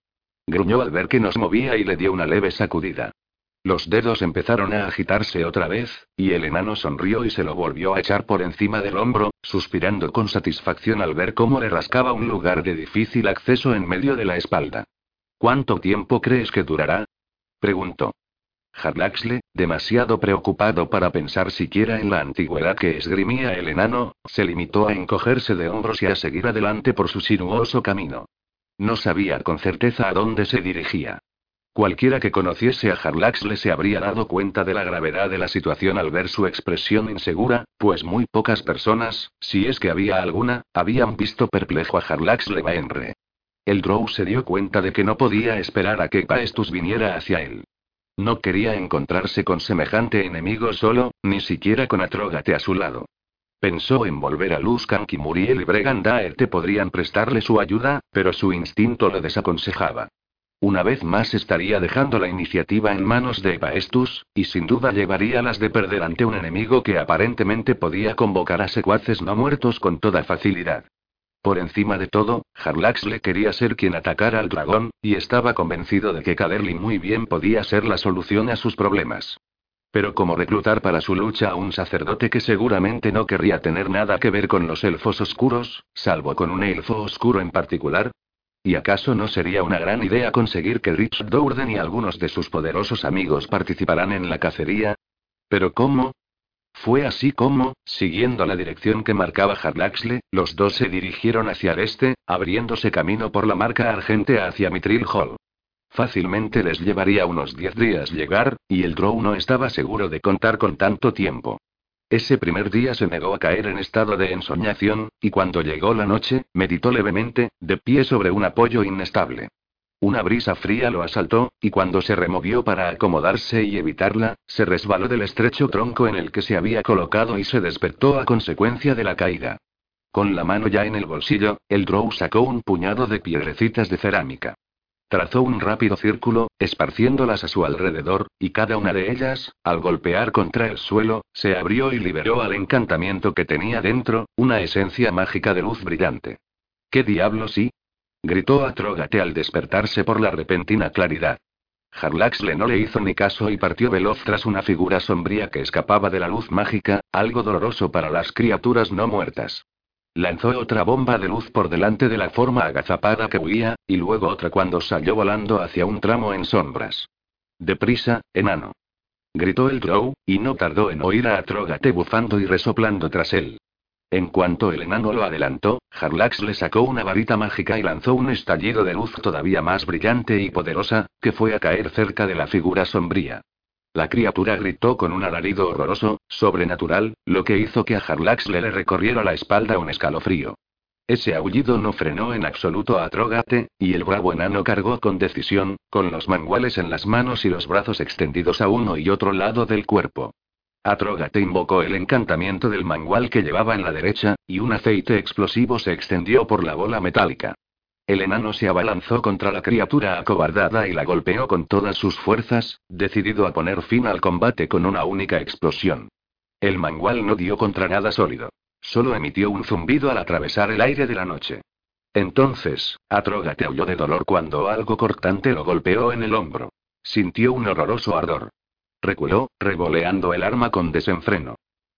Gruñó al ver que nos movía y le dio una leve sacudida. Los dedos empezaron a agitarse otra vez, y el enano sonrió y se lo volvió a echar por encima del hombro, suspirando con satisfacción al ver cómo le rascaba un lugar de difícil acceso en medio de la espalda. ¿Cuánto tiempo crees que durará? preguntó. Harlaxle, demasiado preocupado para pensar siquiera en la antigüedad que esgrimía el enano, se limitó a encogerse de hombros y a seguir adelante por su sinuoso camino. No sabía con certeza a dónde se dirigía. Cualquiera que conociese a Harlaxle se habría dado cuenta de la gravedad de la situación al ver su expresión insegura, pues muy pocas personas, si es que había alguna, habían visto perplejo a Harlaxle Baenre. El Drow se dio cuenta de que no podía esperar a que Paestus viniera hacia él. No quería encontrarse con semejante enemigo solo, ni siquiera con Atrógate a su lado. Pensó en volver a Luskan y Muriel y Bregan te podrían prestarle su ayuda, pero su instinto le desaconsejaba. Una vez más estaría dejando la iniciativa en manos de Epaestus, y sin duda llevaría las de perder ante un enemigo que aparentemente podía convocar a secuaces no muertos con toda facilidad. Por encima de todo, le quería ser quien atacara al dragón, y estaba convencido de que Caderly muy bien podía ser la solución a sus problemas. Pero como reclutar para su lucha a un sacerdote que seguramente no querría tener nada que ver con los elfos oscuros, salvo con un elfo oscuro en particular, ¿Y acaso no sería una gran idea conseguir que Rich Dourden y algunos de sus poderosos amigos participaran en la cacería? ¿Pero cómo? Fue así como, siguiendo la dirección que marcaba Harlaxle, los dos se dirigieron hacia el este, abriéndose camino por la marca argente hacia Mitril Hall. Fácilmente les llevaría unos diez días llegar, y el Drow no estaba seguro de contar con tanto tiempo. Ese primer día se negó a caer en estado de ensoñación, y cuando llegó la noche, meditó levemente, de pie sobre un apoyo inestable. Una brisa fría lo asaltó, y cuando se removió para acomodarse y evitarla, se resbaló del estrecho tronco en el que se había colocado y se despertó a consecuencia de la caída. Con la mano ya en el bolsillo, el Drow sacó un puñado de piedrecitas de cerámica. Trazó un rápido círculo, esparciéndolas a su alrededor, y cada una de ellas, al golpear contra el suelo, se abrió y liberó al encantamiento que tenía dentro, una esencia mágica de luz brillante. ¿Qué diablo sí? gritó Atrógate al despertarse por la repentina claridad. Harlaxle no le hizo ni caso y partió veloz tras una figura sombría que escapaba de la luz mágica, algo doloroso para las criaturas no muertas. Lanzó otra bomba de luz por delante de la forma agazapada que huía, y luego otra cuando salió volando hacia un tramo en sombras. Deprisa, enano. Gritó el Drow, y no tardó en oír a Atrogate bufando y resoplando tras él. En cuanto el enano lo adelantó, Harlax le sacó una varita mágica y lanzó un estallido de luz todavía más brillante y poderosa, que fue a caer cerca de la figura sombría. La criatura gritó con un alarido horroroso, sobrenatural, lo que hizo que a Harlaxle le recorriera la espalda un escalofrío. Ese aullido no frenó en absoluto a Trógate, y el bravo enano cargó con decisión, con los manguales en las manos y los brazos extendidos a uno y otro lado del cuerpo. Atrógate invocó el encantamiento del mangual que llevaba en la derecha, y un aceite explosivo se extendió por la bola metálica. El enano se abalanzó contra la criatura acobardada y la golpeó con todas sus fuerzas, decidido a poner fin al combate con una única explosión. El mangual no dio contra nada sólido. Solo emitió un zumbido al atravesar el aire de la noche. Entonces, Atrógate huyó de dolor cuando algo cortante lo golpeó en el hombro. Sintió un horroroso ardor. Reculó, revoleando el arma con desenfreno.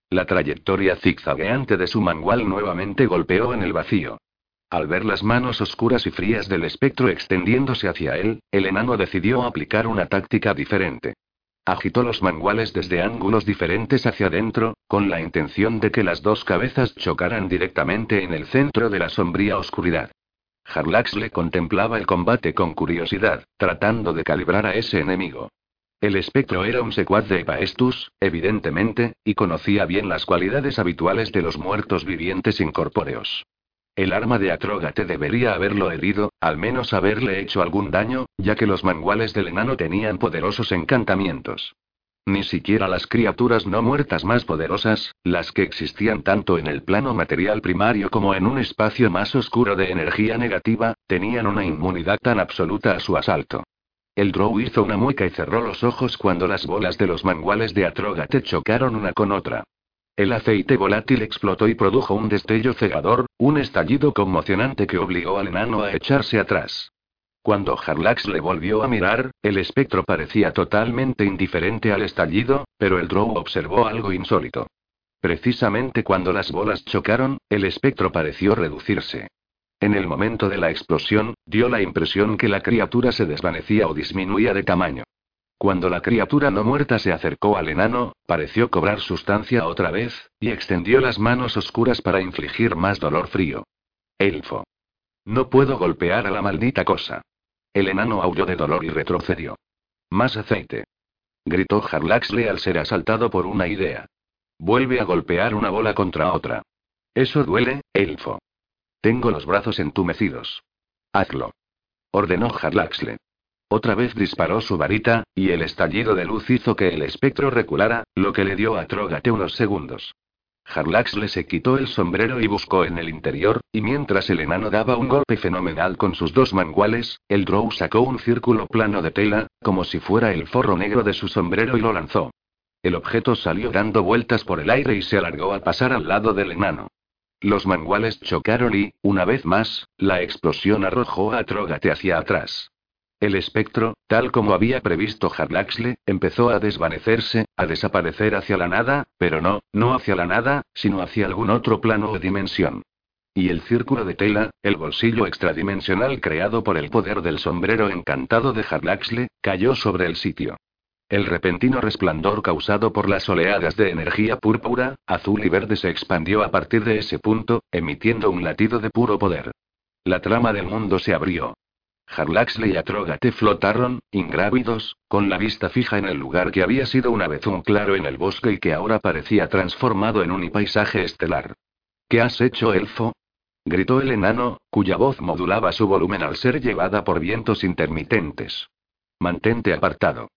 La trayectoria zigzagueante de su mangual nuevamente golpeó en el vacío. Al ver las manos oscuras y frías del espectro extendiéndose hacia él, el enano decidió aplicar una táctica diferente. Agitó los manguales desde ángulos diferentes hacia adentro, con la intención de que las dos cabezas chocaran directamente en el centro de la sombría oscuridad. Harlax le contemplaba el combate con curiosidad, tratando de calibrar a ese enemigo. El espectro era un secuaz de Epaestus, evidentemente, y conocía bien las cualidades habituales de los muertos vivientes incorpóreos. El arma de Atrógate debería haberlo herido, al menos haberle hecho algún daño, ya que los manguales del enano tenían poderosos encantamientos. Ni siquiera las criaturas no muertas más poderosas, las que existían tanto en el plano material primario como en un espacio más oscuro de energía negativa, tenían una inmunidad tan absoluta a su asalto. El Drow hizo una mueca y cerró los ojos cuando las bolas de los manguales de Atrógate chocaron una con otra. El aceite volátil explotó y produjo un destello cegador, un estallido conmocionante que obligó al enano a echarse atrás. Cuando Harlax le volvió a mirar, el espectro parecía totalmente indiferente al estallido, pero el Drow observó algo insólito. Precisamente cuando las bolas chocaron, el espectro pareció reducirse. En el momento de la explosión, dio la impresión que la criatura se desvanecía o disminuía de tamaño. Cuando la criatura no muerta se acercó al enano, pareció cobrar sustancia otra vez, y extendió las manos oscuras para infligir más dolor frío. Elfo. No puedo golpear a la maldita cosa. El enano aulló de dolor y retrocedió. Más aceite. Gritó Harlaxle al ser asaltado por una idea. Vuelve a golpear una bola contra otra. Eso duele, elfo. Tengo los brazos entumecidos. Hazlo. Ordenó Harlaxle. Otra vez disparó su varita, y el estallido de luz hizo que el espectro reculara, lo que le dio a Trógate unos segundos. Harlax le se quitó el sombrero y buscó en el interior, y mientras el enano daba un golpe fenomenal con sus dos manguales, el Drow sacó un círculo plano de tela, como si fuera el forro negro de su sombrero y lo lanzó. El objeto salió dando vueltas por el aire y se alargó a pasar al lado del enano. Los manguales chocaron y, una vez más, la explosión arrojó a Trógate hacia atrás. El espectro, tal como había previsto Harlaxle, empezó a desvanecerse, a desaparecer hacia la nada, pero no, no hacia la nada, sino hacia algún otro plano o dimensión. Y el círculo de tela, el bolsillo extradimensional creado por el poder del sombrero encantado de Harlaxle, cayó sobre el sitio. El repentino resplandor causado por las oleadas de energía púrpura, azul y verde se expandió a partir de ese punto, emitiendo un latido de puro poder. La trama del mundo se abrió. Harlaxle y Atrógate flotaron, ingrávidos, con la vista fija en el lugar que había sido una vez un claro en el bosque y que ahora parecía transformado en un paisaje estelar. ¿Qué has hecho, elfo? gritó el enano, cuya voz modulaba su volumen al ser llevada por vientos intermitentes. Mantente apartado.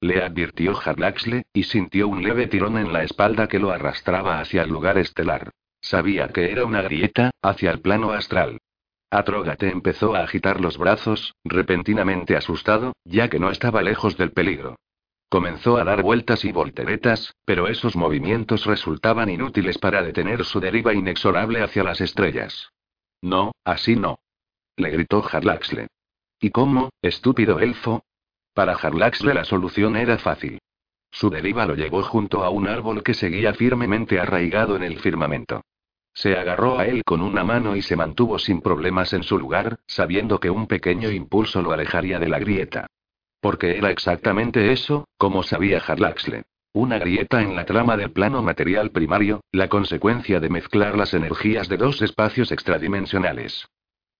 Le advirtió Harlaxle, y sintió un leve tirón en la espalda que lo arrastraba hacia el lugar estelar. Sabía que era una grieta, hacia el plano astral. Atrógate empezó a agitar los brazos, repentinamente asustado, ya que no estaba lejos del peligro. Comenzó a dar vueltas y volteretas, pero esos movimientos resultaban inútiles para detener su deriva inexorable hacia las estrellas. No, así no. Le gritó Harlaxle. ¿Y cómo, estúpido elfo? Para Harlaxle la solución era fácil. Su deriva lo llevó junto a un árbol que seguía firmemente arraigado en el firmamento. Se agarró a él con una mano y se mantuvo sin problemas en su lugar, sabiendo que un pequeño impulso lo alejaría de la grieta. Porque era exactamente eso, como sabía Harlaxle. Una grieta en la trama del plano material primario, la consecuencia de mezclar las energías de dos espacios extradimensionales.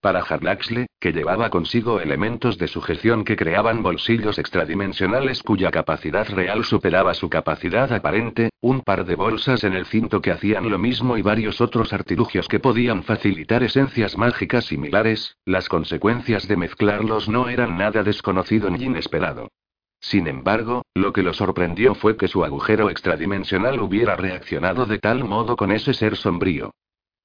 Para Harlaxle, que llevaba consigo elementos de sujeción que creaban bolsillos extradimensionales cuya capacidad real superaba su capacidad aparente, un par de bolsas en el cinto que hacían lo mismo y varios otros artilugios que podían facilitar esencias mágicas similares, las consecuencias de mezclarlos no eran nada desconocido ni inesperado. Sin embargo, lo que lo sorprendió fue que su agujero extradimensional hubiera reaccionado de tal modo con ese ser sombrío.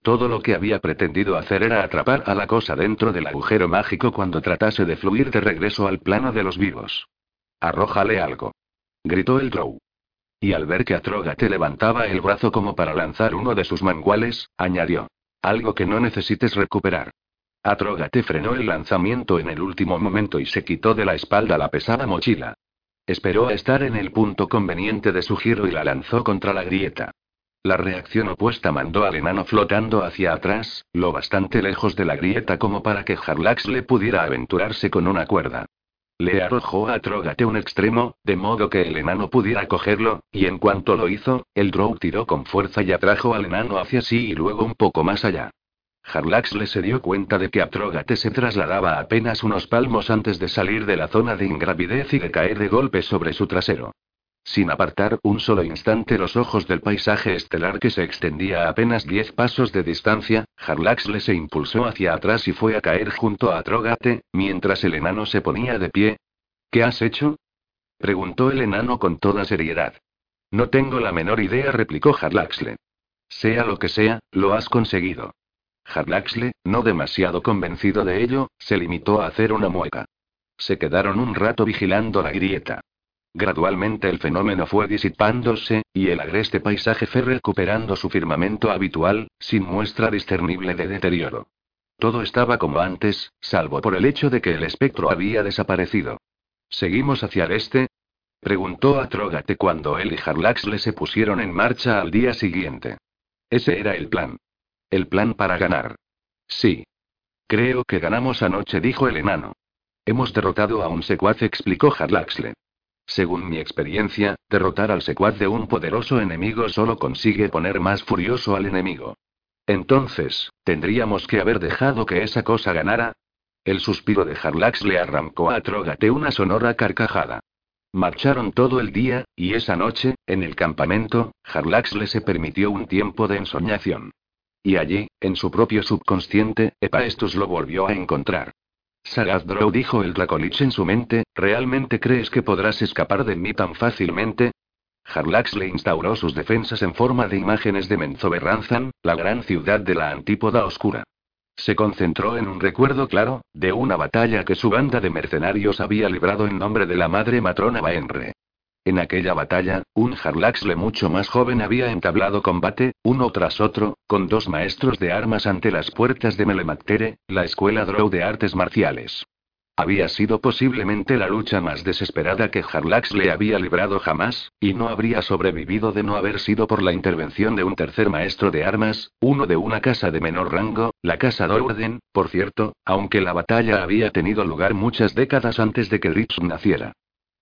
Todo lo que había pretendido hacer era atrapar a la cosa dentro del agujero mágico cuando tratase de fluir de regreso al plano de los vivos. Arrójale algo. Gritó el Drow. Y al ver que Atrógate levantaba el brazo como para lanzar uno de sus manguales, añadió. Algo que no necesites recuperar. Atrógate frenó el lanzamiento en el último momento y se quitó de la espalda la pesada mochila. Esperó a estar en el punto conveniente de su giro y la lanzó contra la grieta. La reacción opuesta mandó al enano flotando hacia atrás, lo bastante lejos de la grieta como para que Harlax le pudiera aventurarse con una cuerda. Le arrojó a Trógate un extremo, de modo que el enano pudiera cogerlo, y en cuanto lo hizo, el Drow tiró con fuerza y atrajo al enano hacia sí y luego un poco más allá. Harlaxle se dio cuenta de que Atrógate se trasladaba apenas unos palmos antes de salir de la zona de ingravidez y de caer de golpe sobre su trasero. Sin apartar un solo instante los ojos del paisaje estelar que se extendía a apenas diez pasos de distancia, Harlaxle se impulsó hacia atrás y fue a caer junto a Atrógate, mientras el enano se ponía de pie. ¿Qué has hecho? preguntó el enano con toda seriedad. No tengo la menor idea, replicó Harlaxle. Sea lo que sea, lo has conseguido. Harlaxle, no demasiado convencido de ello, se limitó a hacer una mueca. Se quedaron un rato vigilando la grieta. Gradualmente el fenómeno fue disipándose, y el agreste paisaje fue recuperando su firmamento habitual, sin muestra discernible de deterioro. Todo estaba como antes, salvo por el hecho de que el espectro había desaparecido. ¿Seguimos hacia el este? preguntó a Trógate cuando él y Harlaxle se pusieron en marcha al día siguiente. Ese era el plan. El plan para ganar. Sí. Creo que ganamos anoche, dijo el enano. Hemos derrotado a un secuaz, explicó Harlaxle. Según mi experiencia, derrotar al secuaz de un poderoso enemigo solo consigue poner más furioso al enemigo. Entonces, ¿tendríamos que haber dejado que esa cosa ganara? El suspiro de Harlax le arrancó a Trógate una sonora carcajada. Marcharon todo el día, y esa noche, en el campamento, Harlax le se permitió un tiempo de ensoñación. Y allí, en su propio subconsciente, Epaestus lo volvió a encontrar. Sagaz Drow dijo el Dracolich en su mente, ¿realmente crees que podrás escapar de mí tan fácilmente? Harlax le instauró sus defensas en forma de imágenes de Menzoberranzan, la gran ciudad de la antípoda oscura. Se concentró en un recuerdo claro, de una batalla que su banda de mercenarios había librado en nombre de la madre matrona Baenre. En aquella batalla, un Harlaxle mucho más joven había entablado combate, uno tras otro, con dos maestros de armas ante las puertas de Melemactere, la escuela Drow de artes marciales. Había sido posiblemente la lucha más desesperada que Harlaxle había librado jamás, y no habría sobrevivido de no haber sido por la intervención de un tercer maestro de armas, uno de una casa de menor rango, la casa Dourden, por cierto, aunque la batalla había tenido lugar muchas décadas antes de que Rich naciera.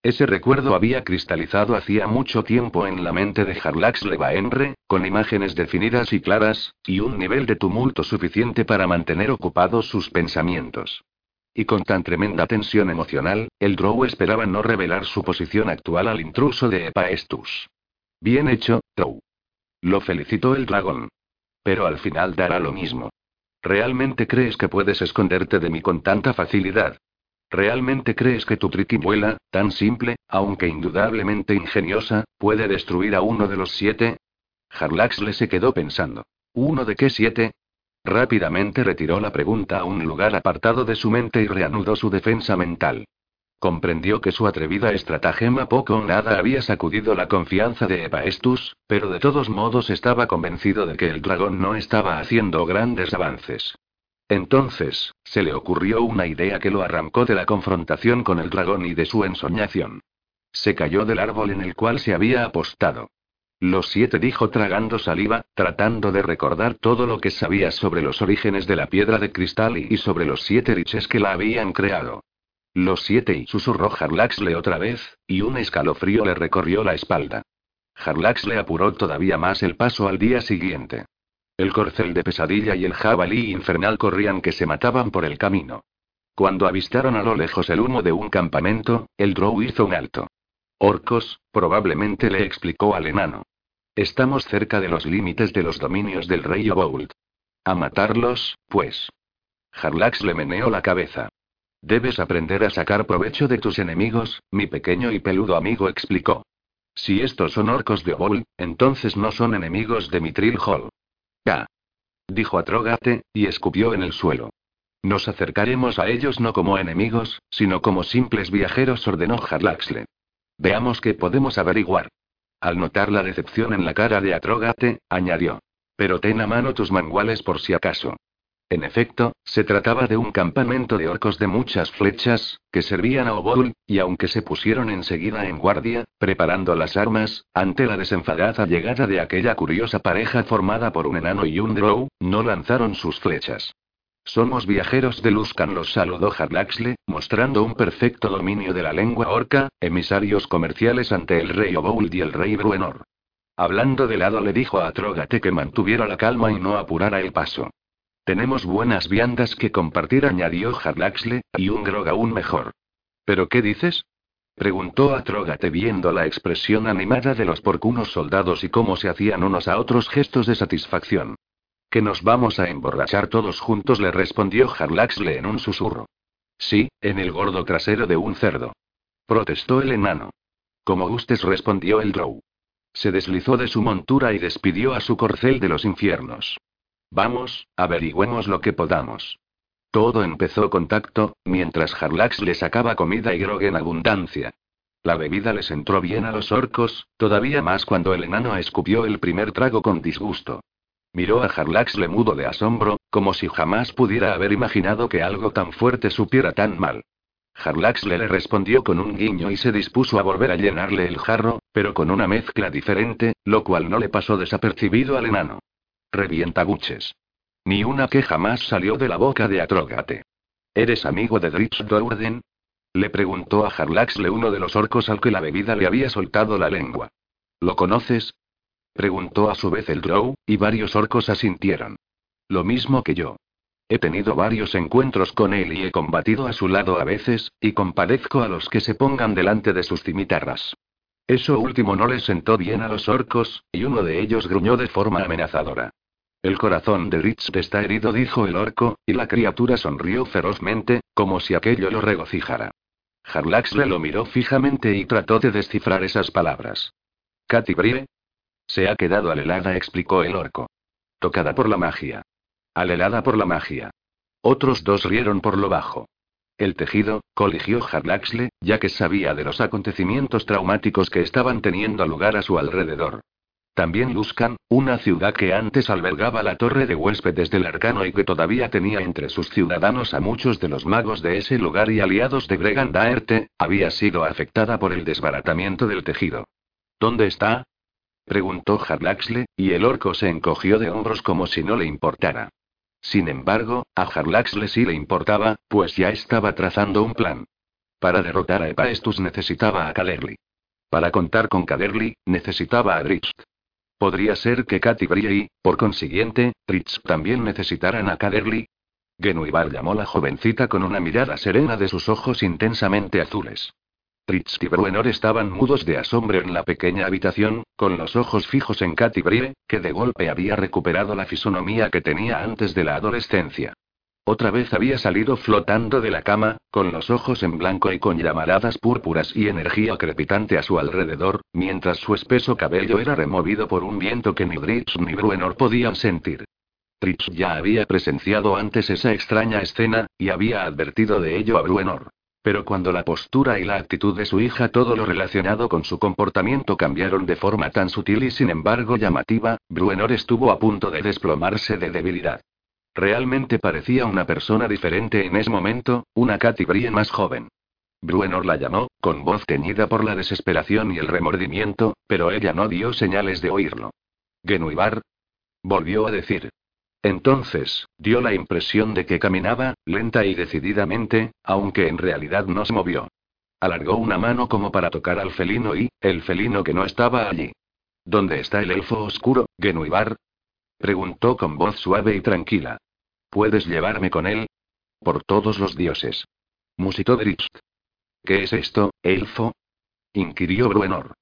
Ese recuerdo había cristalizado hacía mucho tiempo en la mente de Harlax Levaenre, con imágenes definidas y claras, y un nivel de tumulto suficiente para mantener ocupados sus pensamientos. Y con tan tremenda tensión emocional, el Drow esperaba no revelar su posición actual al intruso de Epaestus. Bien hecho, Drow. Lo felicitó el dragón. Pero al final dará lo mismo. ¿Realmente crees que puedes esconderte de mí con tanta facilidad? ¿Realmente crees que tu triquibuela, tan simple, aunque indudablemente ingeniosa, puede destruir a uno de los siete? Harlax le se quedó pensando. ¿Uno de qué siete? Rápidamente retiró la pregunta a un lugar apartado de su mente y reanudó su defensa mental. Comprendió que su atrevida estratagema poco o nada había sacudido la confianza de Epaestus, pero de todos modos estaba convencido de que el dragón no estaba haciendo grandes avances. Entonces, se le ocurrió una idea que lo arrancó de la confrontación con el dragón y de su ensoñación. Se cayó del árbol en el cual se había apostado. Los siete dijo tragando saliva, tratando de recordar todo lo que sabía sobre los orígenes de la piedra de cristal y sobre los siete riches que la habían creado. Los siete y susurró Harlaxle otra vez, y un escalofrío le recorrió la espalda. Harlax le apuró todavía más el paso al día siguiente. El corcel de pesadilla y el jabalí infernal corrían que se mataban por el camino. Cuando avistaron a lo lejos el humo de un campamento, el drow hizo un alto. Orcos, probablemente le explicó al enano. Estamos cerca de los límites de los dominios del rey Obold. A matarlos, pues. Harlax le meneó la cabeza. Debes aprender a sacar provecho de tus enemigos, mi pequeño y peludo amigo explicó. Si estos son orcos de Obold, entonces no son enemigos de Mitril Hall. Ya. Dijo Atrógate, y escupió en el suelo. Nos acercaremos a ellos no como enemigos, sino como simples viajeros, ordenó Harlaxle. Veamos qué podemos averiguar. Al notar la decepción en la cara de Atrógate, añadió. Pero ten a mano tus manguales por si acaso. En efecto, se trataba de un campamento de orcos de muchas flechas, que servían a Obol, y aunque se pusieron enseguida en guardia, preparando las armas, ante la desenfadada llegada de aquella curiosa pareja formada por un enano y un drow, no lanzaron sus flechas. Somos viajeros de Luskan, los saludó Harlaxle, mostrando un perfecto dominio de la lengua orca, emisarios comerciales ante el rey Obould y el rey Bruenor. Hablando de lado le dijo a Trógate que mantuviera la calma y no apurara el paso. Tenemos buenas viandas que compartir, añadió Harlaxle, y un grog aún mejor. ¿Pero qué dices? Preguntó a Trógate viendo la expresión animada de los porcunos soldados y cómo se hacían unos a otros gestos de satisfacción. Que nos vamos a emborrachar todos juntos, le respondió Harlaxle en un susurro. Sí, en el gordo trasero de un cerdo. Protestó el enano. Como gustes, respondió el drow. Se deslizó de su montura y despidió a su corcel de los infiernos. Vamos, averigüemos lo que podamos. Todo empezó con tacto, mientras Harlax le sacaba comida y grog en abundancia. La bebida les entró bien a los orcos, todavía más cuando el enano escupió el primer trago con disgusto. Miró a Harlax le mudo de asombro, como si jamás pudiera haber imaginado que algo tan fuerte supiera tan mal. Harlax le respondió con un guiño y se dispuso a volver a llenarle el jarro, pero con una mezcla diferente, lo cual no le pasó desapercibido al enano. Revientabuches. Ni una queja más salió de la boca de Atrogate. ¿Eres amigo de Dritz Dourden? Le preguntó a Harlaxle uno de los orcos al que la bebida le había soltado la lengua. ¿Lo conoces? Preguntó a su vez el Drow, y varios orcos asintieron. Lo mismo que yo. He tenido varios encuentros con él y he combatido a su lado a veces, y compadezco a los que se pongan delante de sus cimitarras. Eso último no les sentó bien a los orcos, y uno de ellos gruñó de forma amenazadora. El corazón de Rich está herido, dijo el orco, y la criatura sonrió ferozmente, como si aquello lo regocijara. Harlaxle lo miró fijamente y trató de descifrar esas palabras. Katy Brie. Se ha quedado alelada, explicó el orco. Tocada por la magia. Alelada por la magia. Otros dos rieron por lo bajo. El tejido, coligió Harlaxle, ya que sabía de los acontecimientos traumáticos que estaban teniendo lugar a su alrededor. También Luskan, una ciudad que antes albergaba la torre de huéspedes del arcano y que todavía tenía entre sus ciudadanos a muchos de los magos de ese lugar y aliados de Gregan Daerte, había sido afectada por el desbaratamiento del tejido. ¿Dónde está? preguntó Harlaxle, y el orco se encogió de hombros como si no le importara. Sin embargo, a Harlaxle sí le importaba, pues ya estaba trazando un plan. Para derrotar a Epaestus necesitaba a Caderly. Para contar con Caderly, necesitaba a Drift. Podría ser que Katy Brie y, por consiguiente, Rich también necesitaran a Caderly. Genuibar llamó la jovencita con una mirada serena de sus ojos intensamente azules. Rich y Bruenor estaban mudos de asombro en la pequeña habitación, con los ojos fijos en Katy Brie, que de golpe había recuperado la fisonomía que tenía antes de la adolescencia. Otra vez había salido flotando de la cama, con los ojos en blanco y con llamaradas púrpuras y energía crepitante a su alrededor, mientras su espeso cabello era removido por un viento que ni Dritz ni Bruenor podían sentir. Dritz ya había presenciado antes esa extraña escena, y había advertido de ello a Bruenor. Pero cuando la postura y la actitud de su hija, todo lo relacionado con su comportamiento cambiaron de forma tan sutil y sin embargo llamativa, Bruenor estuvo a punto de desplomarse de debilidad. Realmente parecía una persona diferente en ese momento, una Katy Brie más joven. Bruenor la llamó, con voz teñida por la desesperación y el remordimiento, pero ella no dio señales de oírlo. Genuibar. Volvió a decir. Entonces, dio la impresión de que caminaba, lenta y decididamente, aunque en realidad no se movió. Alargó una mano como para tocar al felino y, el felino que no estaba allí. ¿Dónde está el elfo oscuro, Genuibar? Preguntó con voz suave y tranquila. ¿Puedes llevarme con él? Por todos los dioses. Musitó Drift. ¿Qué es esto, elfo? inquirió Bruenor.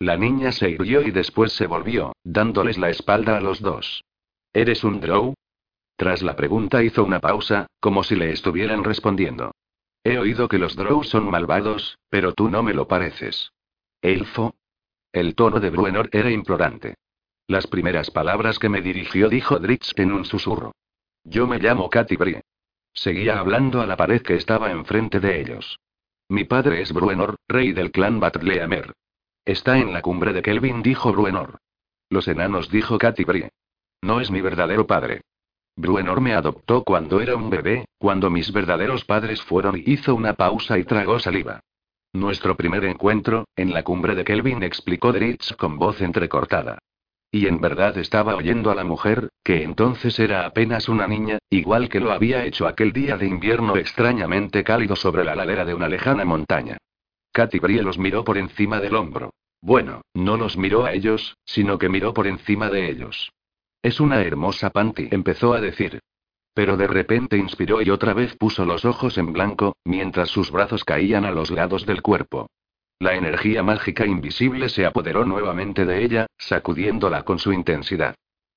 La niña se irguió y después se volvió, dándoles la espalda a los dos. ¿Eres un drow? Tras la pregunta hizo una pausa, como si le estuvieran respondiendo. He oído que los drow son malvados, pero tú no me lo pareces. ¿Elfo? El tono de Bruenor era implorante. Las primeras palabras que me dirigió dijo Dritz en un susurro. Yo me llamo Katy Brie. Seguía hablando a la pared que estaba enfrente de ellos. Mi padre es Bruenor, rey del clan Batleamer. Está en la cumbre de Kelvin, dijo Bruenor. Los enanos, dijo Katy Brie. No es mi verdadero padre. Bruenor me adoptó cuando era un bebé, cuando mis verdaderos padres fueron y hizo una pausa y tragó saliva. Nuestro primer encuentro, en la cumbre de Kelvin, explicó Dritz con voz entrecortada. Y en verdad estaba oyendo a la mujer, que entonces era apenas una niña, igual que lo había hecho aquel día de invierno extrañamente cálido sobre la ladera de una lejana montaña. Katy Brie los miró por encima del hombro. Bueno, no los miró a ellos, sino que miró por encima de ellos. Es una hermosa panty, empezó a decir. Pero de repente inspiró y otra vez puso los ojos en blanco, mientras sus brazos caían a los lados del cuerpo. La energía mágica invisible se apoderó nuevamente de ella, sacudiéndola con su intensidad.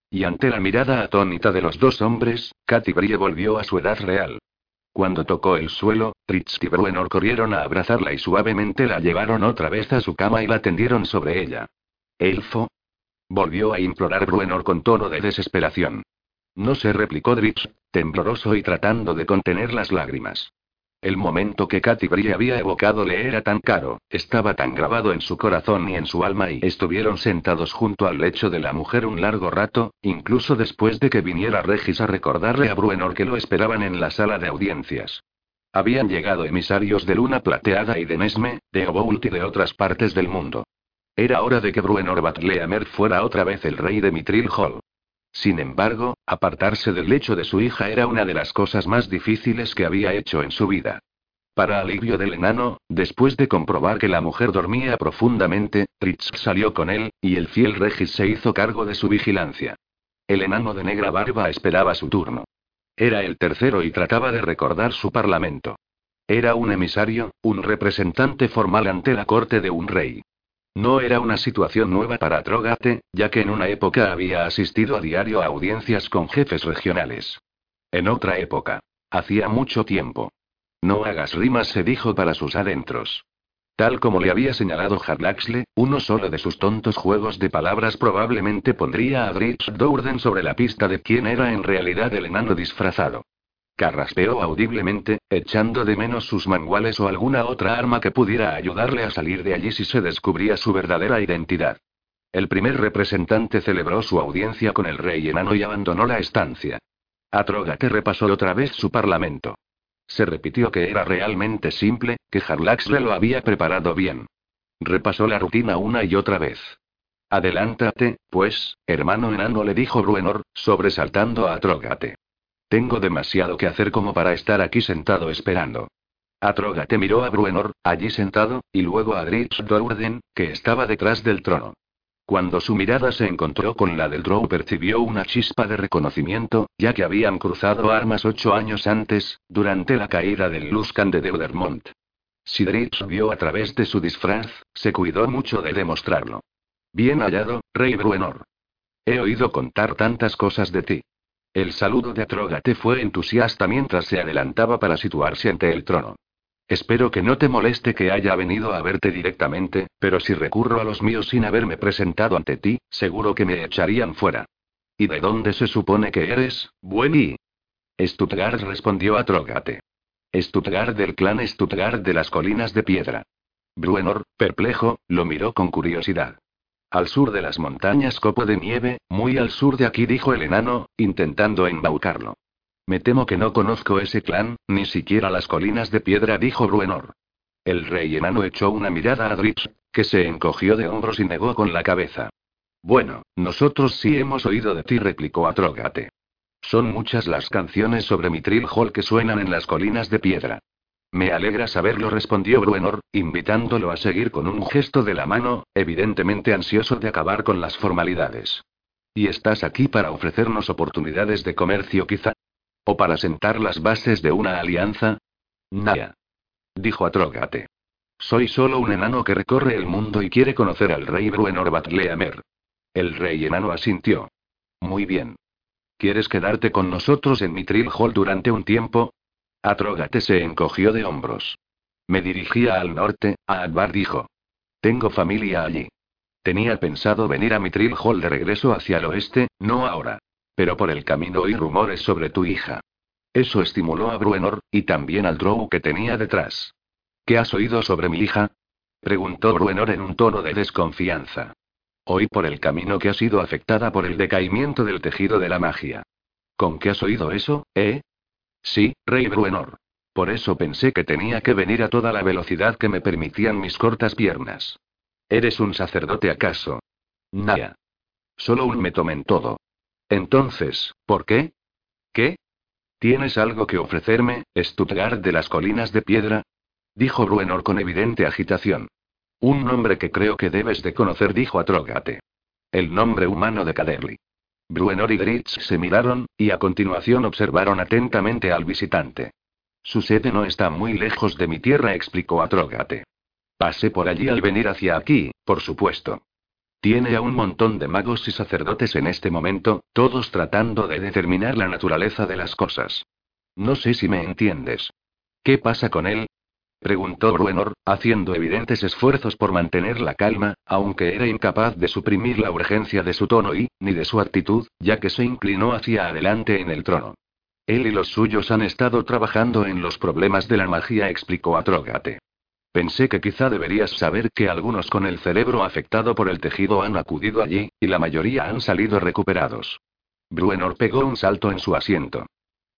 Y ante la mirada atónita de los dos hombres, Katy Brie volvió a su edad real. Cuando tocó el suelo, Tritz y Bruenor corrieron a abrazarla y suavemente la llevaron otra vez a su cama y la tendieron sobre ella. Elfo, Volvió a implorar Bruenor con tono de desesperación. No se replicó Dritz, tembloroso y tratando de contener las lágrimas. El momento que Katy había evocado le era tan caro, estaba tan grabado en su corazón y en su alma y estuvieron sentados junto al lecho de la mujer un largo rato, incluso después de que viniera Regis a recordarle a Bruenor que lo esperaban en la sala de audiencias. Habían llegado emisarios de Luna Plateada y de Nesme, de Oboult y de otras partes del mundo. Era hora de que Bruenor Batleamer fuera otra vez el rey de Mitril Hall. Sin embargo, apartarse del lecho de su hija era una de las cosas más difíciles que había hecho en su vida. Para alivio del enano, después de comprobar que la mujer dormía profundamente, Tritz salió con él, y el fiel Regis se hizo cargo de su vigilancia. El enano de negra barba esperaba su turno. Era el tercero y trataba de recordar su parlamento. Era un emisario, un representante formal ante la corte de un rey. No era una situación nueva para Trogate, ya que en una época había asistido a diario a audiencias con jefes regionales. En otra época. Hacía mucho tiempo. No hagas rimas, se dijo para sus adentros. Tal como le había señalado Harlaxle, uno solo de sus tontos juegos de palabras probablemente pondría a Dritz Dourden sobre la pista de quién era en realidad el enano disfrazado. Carraspeó audiblemente, echando de menos sus manguales o alguna otra arma que pudiera ayudarle a salir de allí si se descubría su verdadera identidad. El primer representante celebró su audiencia con el rey enano y abandonó la estancia. Atrogate repasó otra vez su parlamento. Se repitió que era realmente simple, que Harlaxle lo había preparado bien. Repasó la rutina una y otra vez. Adelántate, pues, hermano enano, le dijo Bruenor, sobresaltando a Atrogate. Tengo demasiado que hacer como para estar aquí sentado esperando. Atrogate miró a Bruenor, allí sentado, y luego a Dritz Dourden, que estaba detrás del trono. Cuando su mirada se encontró con la del Drow percibió una chispa de reconocimiento, ya que habían cruzado armas ocho años antes, durante la caída del Luscan de Deudermont. Si Dritz vio a través de su disfraz, se cuidó mucho de demostrarlo. Bien hallado, Rey Bruenor. He oído contar tantas cosas de ti. El saludo de Atrogate fue entusiasta mientras se adelantaba para situarse ante el trono. Espero que no te moleste que haya venido a verte directamente, pero si recurro a los míos sin haberme presentado ante ti, seguro que me echarían fuera. ¿Y de dónde se supone que eres, Bueni? Stuttgart respondió Atrogate. Stuttgart del clan Stuttgart de las colinas de piedra. Bruenor, perplejo, lo miró con curiosidad. Al sur de las montañas Copo de Nieve, muy al sur de aquí, dijo el enano, intentando embaucarlo. Me temo que no conozco ese clan, ni siquiera las colinas de piedra, dijo Bruenor. El rey enano echó una mirada a Dritz, que se encogió de hombros y negó con la cabeza. Bueno, nosotros sí hemos oído de ti, replicó Atrogate. Son muchas las canciones sobre Mitril Hall que suenan en las colinas de piedra. Me alegra saberlo, respondió Bruenor, invitándolo a seguir con un gesto de la mano, evidentemente ansioso de acabar con las formalidades. ¿Y estás aquí para ofrecernos oportunidades de comercio quizá? ¿O para sentar las bases de una alianza? Nada. Dijo Atrogate. Soy solo un enano que recorre el mundo y quiere conocer al rey Bruenor Batleamer. El rey enano asintió. Muy bien. ¿Quieres quedarte con nosotros en Mitril Hall durante un tiempo? Atrogate se encogió de hombros. Me dirigía al norte, a Akbar dijo. Tengo familia allí. Tenía pensado venir a Mitril Hall de regreso hacia el oeste, no ahora. Pero por el camino oí rumores sobre tu hija. Eso estimuló a Bruenor, y también al Drow que tenía detrás. ¿Qué has oído sobre mi hija? preguntó Bruenor en un tono de desconfianza. Oí por el camino que ha sido afectada por el decaimiento del tejido de la magia. ¿Con qué has oído eso, eh? Sí, Rey Bruenor. Por eso pensé que tenía que venir a toda la velocidad que me permitían mis cortas piernas. ¿Eres un sacerdote acaso? Nada. Solo un en todo. Entonces, ¿por qué? ¿Qué? ¿Tienes algo que ofrecerme, Stuttgart de las colinas de piedra? Dijo Bruenor con evidente agitación. Un nombre que creo que debes de conocer, dijo Atrogate. El nombre humano de Caderly. Bruenor y Dritz se miraron, y a continuación observaron atentamente al visitante. Su sede no está muy lejos de mi tierra, explicó Atrogate. Pasé por allí al venir hacia aquí, por supuesto. Tiene a un montón de magos y sacerdotes en este momento, todos tratando de determinar la naturaleza de las cosas. No sé si me entiendes. ¿Qué pasa con él? Preguntó Bruenor, haciendo evidentes esfuerzos por mantener la calma, aunque era incapaz de suprimir la urgencia de su tono y, ni de su actitud, ya que se inclinó hacia adelante en el trono. Él y los suyos han estado trabajando en los problemas de la magia, explicó Atrogate. Pensé que quizá deberías saber que algunos con el cerebro afectado por el tejido han acudido allí, y la mayoría han salido recuperados. Bruenor pegó un salto en su asiento.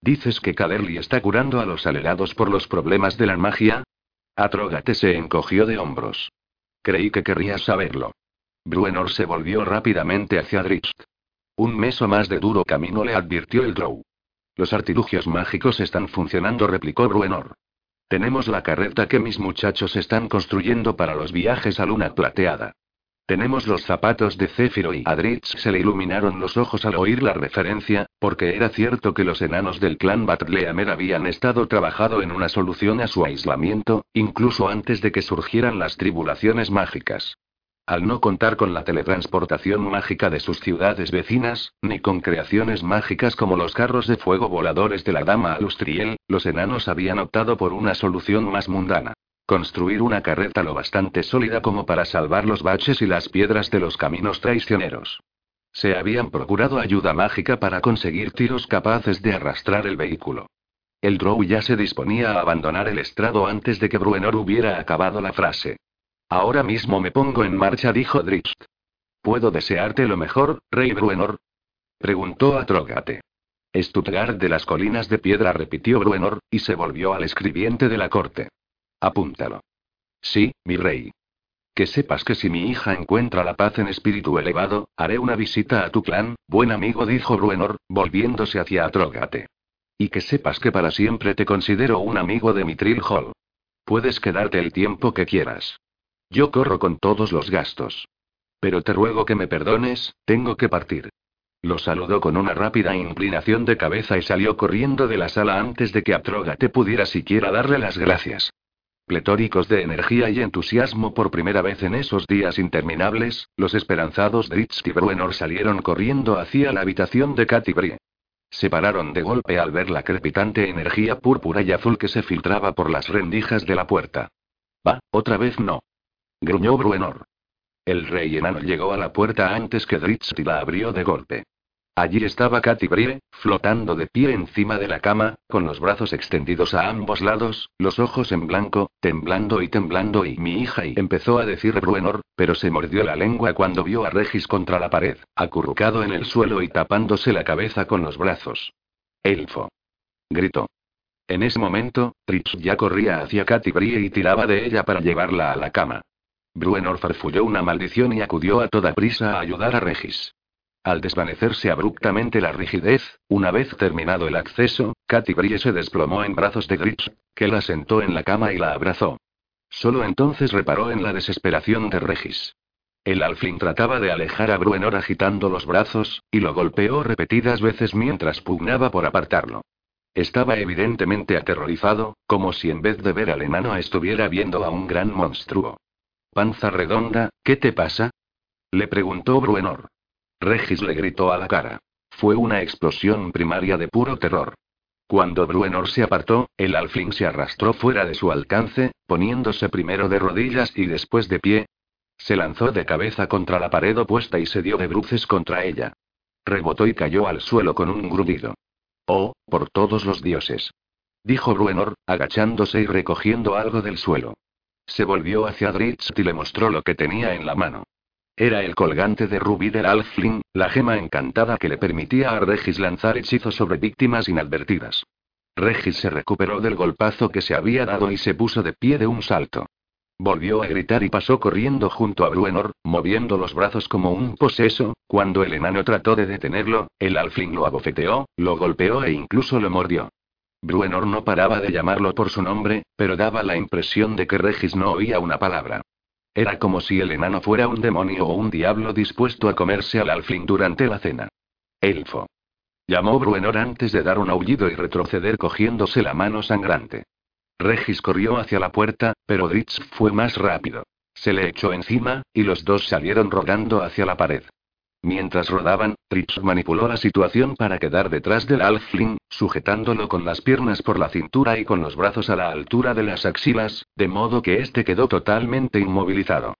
¿Dices que Caderly está curando a los alerados por los problemas de la magia? Atrógate se encogió de hombros. Creí que querrías saberlo. Bruenor se volvió rápidamente hacia Dritz. Un mes o más de duro camino le advirtió el Drow. Los artilugios mágicos están funcionando, replicó Bruenor. Tenemos la carreta que mis muchachos están construyendo para los viajes a Luna Plateada. Tenemos los zapatos de Céfiro y a se le iluminaron los ojos al oír la referencia, porque era cierto que los enanos del clan Batleamer habían estado trabajando en una solución a su aislamiento, incluso antes de que surgieran las tribulaciones mágicas. Al no contar con la teletransportación mágica de sus ciudades vecinas, ni con creaciones mágicas como los carros de fuego voladores de la Dama Alustriel, los enanos habían optado por una solución más mundana. Construir una carreta lo bastante sólida como para salvar los baches y las piedras de los caminos traicioneros. Se habían procurado ayuda mágica para conseguir tiros capaces de arrastrar el vehículo. El Drow ya se disponía a abandonar el estrado antes de que Bruenor hubiera acabado la frase. Ahora mismo me pongo en marcha, dijo Dritz. ¿Puedo desearte lo mejor, Rey Bruenor? Preguntó a Trogate. Stuttgart de las colinas de piedra, repitió Bruenor, y se volvió al escribiente de la corte. Apúntalo. Sí, mi rey. Que sepas que si mi hija encuentra la paz en espíritu elevado, haré una visita a tu clan, buen amigo, dijo Bruenor, volviéndose hacia Atrogate. Y que sepas que para siempre te considero un amigo de Mitril Hall. Puedes quedarte el tiempo que quieras. Yo corro con todos los gastos. Pero te ruego que me perdones, tengo que partir. Lo saludó con una rápida inclinación de cabeza y salió corriendo de la sala antes de que Atrogate pudiera siquiera darle las gracias. Pletóricos de energía y entusiasmo por primera vez en esos días interminables, los esperanzados Dritz y Bruenor salieron corriendo hacia la habitación de Katy Brie. Se pararon de golpe al ver la crepitante energía púrpura y azul que se filtraba por las rendijas de la puerta. Va, otra vez no. Gruñó Bruenor. El rey enano llegó a la puerta antes que Dritz la abrió de golpe. Allí estaba Katy Brie, flotando de pie encima de la cama, con los brazos extendidos a ambos lados, los ojos en blanco, temblando y temblando y mi hija y empezó a decir Bruenor, pero se mordió la lengua cuando vio a Regis contra la pared, acurrucado en el suelo y tapándose la cabeza con los brazos. Elfo. Gritó. En ese momento, Tritz ya corría hacia Katy Brie y tiraba de ella para llevarla a la cama. Bruenor farfulló una maldición y acudió a toda prisa a ayudar a Regis. Al desvanecerse abruptamente la rigidez, una vez terminado el acceso, Katy Brie se desplomó en brazos de Gritz, que la sentó en la cama y la abrazó. Solo entonces reparó en la desesperación de Regis. El alfling trataba de alejar a Bruenor agitando los brazos, y lo golpeó repetidas veces mientras pugnaba por apartarlo. Estaba evidentemente aterrorizado, como si en vez de ver al enano estuviera viendo a un gran monstruo. Panza redonda, ¿qué te pasa? Le preguntó Bruenor. Regis le gritó a la cara. Fue una explosión primaria de puro terror. Cuando Bruenor se apartó, el alfling se arrastró fuera de su alcance, poniéndose primero de rodillas y después de pie. Se lanzó de cabeza contra la pared opuesta y se dio de bruces contra ella. Rebotó y cayó al suelo con un grudido. Oh, por todos los dioses. Dijo Bruenor, agachándose y recogiendo algo del suelo. Se volvió hacia Dritz y le mostró lo que tenía en la mano. Era el colgante de rubí del Alfling, la gema encantada que le permitía a Regis lanzar hechizos sobre víctimas inadvertidas. Regis se recuperó del golpazo que se había dado y se puso de pie de un salto. Volvió a gritar y pasó corriendo junto a Bruenor, moviendo los brazos como un poseso. Cuando el enano trató de detenerlo, el alfling lo abofeteó, lo golpeó e incluso lo mordió. Bruenor no paraba de llamarlo por su nombre, pero daba la impresión de que Regis no oía una palabra. Era como si el enano fuera un demonio o un diablo dispuesto a comerse al alfling durante la cena. Elfo. Llamó Bruenor antes de dar un aullido y retroceder cogiéndose la mano sangrante. Regis corrió hacia la puerta, pero Dritz fue más rápido. Se le echó encima, y los dos salieron rodando hacia la pared. Mientras rodaban, Dritz manipuló la situación para quedar detrás del Alfling, sujetándolo con las piernas por la cintura y con los brazos a la altura de las axilas, de modo que éste quedó totalmente inmovilizado.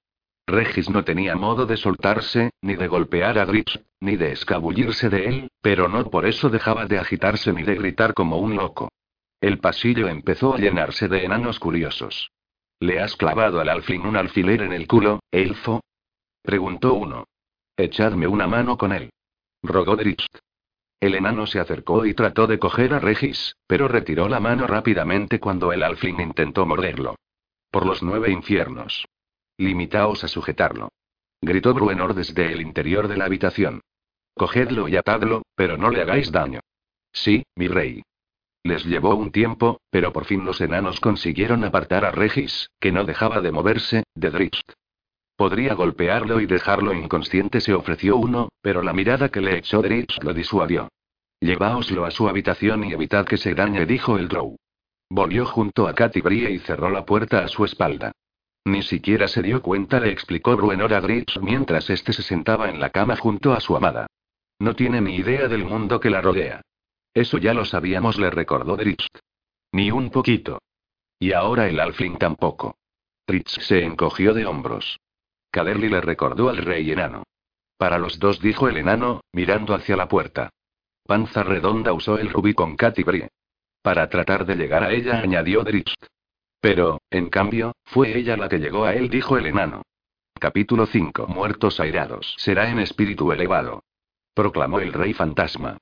Regis no tenía modo de soltarse, ni de golpear a Dritz, ni de escabullirse de él, pero no por eso dejaba de agitarse ni de gritar como un loco. El pasillo empezó a llenarse de enanos curiosos. ¿Le has clavado al alfín un alfiler en el culo, elfo? preguntó uno. Echadme una mano con él. Rogó Dritz. El enano se acercó y trató de coger a Regis, pero retiró la mano rápidamente cuando el alfín intentó morderlo. Por los nueve infiernos. Limitaos a sujetarlo. Gritó Bruenor desde el interior de la habitación. Cogedlo y atadlo, pero no le hagáis daño. Sí, mi rey. Les llevó un tiempo, pero por fin los enanos consiguieron apartar a Regis, que no dejaba de moverse, de Dritz. Podría golpearlo y dejarlo inconsciente, se ofreció uno, pero la mirada que le echó Dritz lo disuadió. Lleváoslo a su habitación y evitad que se dañe, dijo el Drow. Volvió junto a Katy Brie y cerró la puerta a su espalda. Ni siquiera se dio cuenta, le explicó Bruenor a Dritz mientras este se sentaba en la cama junto a su amada. No tiene ni idea del mundo que la rodea. Eso ya lo sabíamos, le recordó Dritz. Ni un poquito. Y ahora el Alfling tampoco. Dritz se encogió de hombros. Caderly le recordó al rey enano. Para los dos, dijo el enano, mirando hacia la puerta. Panza redonda usó el rubí con Katy. Para tratar de llegar a ella, añadió Dritz. Pero, en cambio, fue ella la que llegó a él, dijo el enano. Capítulo 5. Muertos airados. Será en espíritu elevado. Proclamó el rey fantasma.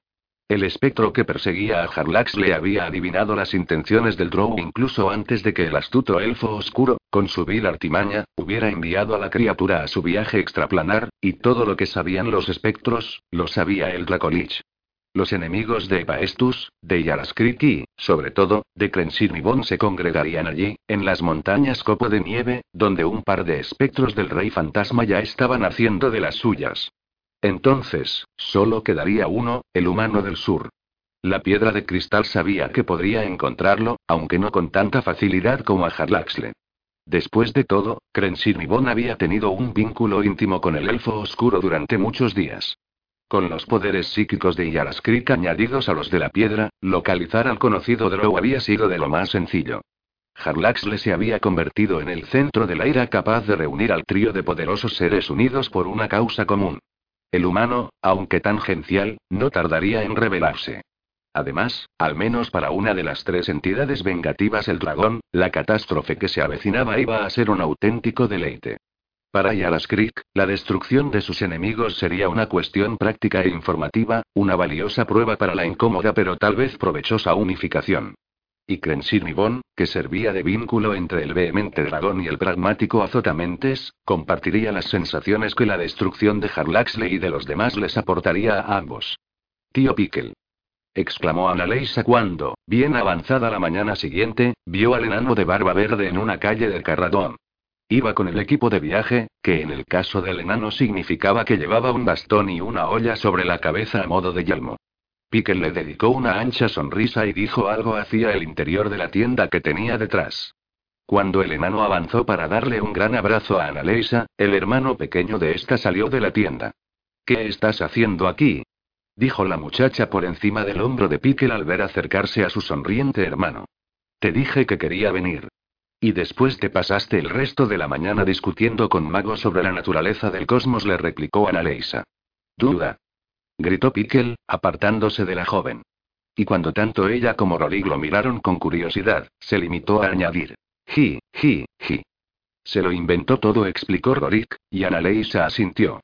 El espectro que perseguía a Harlax le había adivinado las intenciones del Drow incluso antes de que el astuto elfo oscuro, con su vil artimaña, hubiera enviado a la criatura a su viaje extraplanar, y todo lo que sabían los espectros, lo sabía el Dracolich. Los enemigos de Epaestus, de Yaraskrik y, sobre todo, de Crensinibon se congregarían allí, en las montañas Copo de Nieve, donde un par de espectros del rey fantasma ya estaban haciendo de las suyas. Entonces, solo quedaría uno, el humano del sur. La piedra de cristal sabía que podría encontrarlo, aunque no con tanta facilidad como a Harlaxle. Después de todo, Crensin y había tenido un vínculo íntimo con el elfo oscuro durante muchos días. Con los poderes psíquicos de Yaraskrik añadidos a los de la piedra, localizar al conocido Drow había sido de lo más sencillo. Harlaxle se había convertido en el centro de la ira capaz de reunir al trío de poderosos seres unidos por una causa común. El humano, aunque tangencial, no tardaría en revelarse. Además, al menos para una de las tres entidades vengativas el dragón, la catástrofe que se avecinaba iba a ser un auténtico deleite. Para Yaraskrik, la destrucción de sus enemigos sería una cuestión práctica e informativa, una valiosa prueba para la incómoda pero tal vez provechosa unificación. Y Crensin que servía de vínculo entre el vehemente dragón y el pragmático azotamentes, compartiría las sensaciones que la destrucción de Harlaxley y de los demás les aportaría a ambos. Tío Pickle. exclamó Annaleisa cuando, bien avanzada la mañana siguiente, vio al enano de barba verde en una calle del Carradón. Iba con el equipo de viaje, que en el caso del enano significaba que llevaba un bastón y una olla sobre la cabeza a modo de yelmo. Pickle le dedicó una ancha sonrisa y dijo algo hacia el interior de la tienda que tenía detrás. Cuando el enano avanzó para darle un gran abrazo a Annalisa, el hermano pequeño de esta salió de la tienda. ¿Qué estás haciendo aquí? dijo la muchacha por encima del hombro de Pickle al ver acercarse a su sonriente hermano. Te dije que quería venir. Y después te pasaste el resto de la mañana discutiendo con Mago sobre la naturaleza del cosmos, le replicó Annalisa. Duda gritó Pickle, apartándose de la joven. Y cuando tanto ella como Rolig lo miraron con curiosidad, se limitó a añadir: Ji, ji, ji. Se lo inventó todo, explicó Rorik, y Analeisa asintió.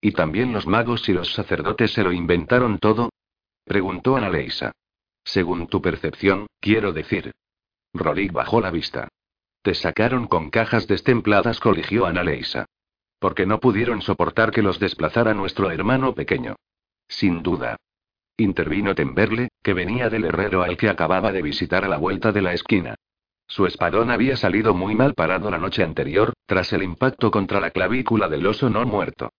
¿Y también los magos y los sacerdotes se lo inventaron todo? preguntó Analeisa. Según tu percepción, quiero decir. Rorik bajó la vista. Te sacaron con cajas destempladas, coligió Analeisa. Porque no pudieron soportar que los desplazara nuestro hermano pequeño. Sin duda. Intervino Temberle, que venía del herrero al que acababa de visitar a la vuelta de la esquina. Su espadón había salido muy mal parado la noche anterior, tras el impacto contra la clavícula del oso no muerto.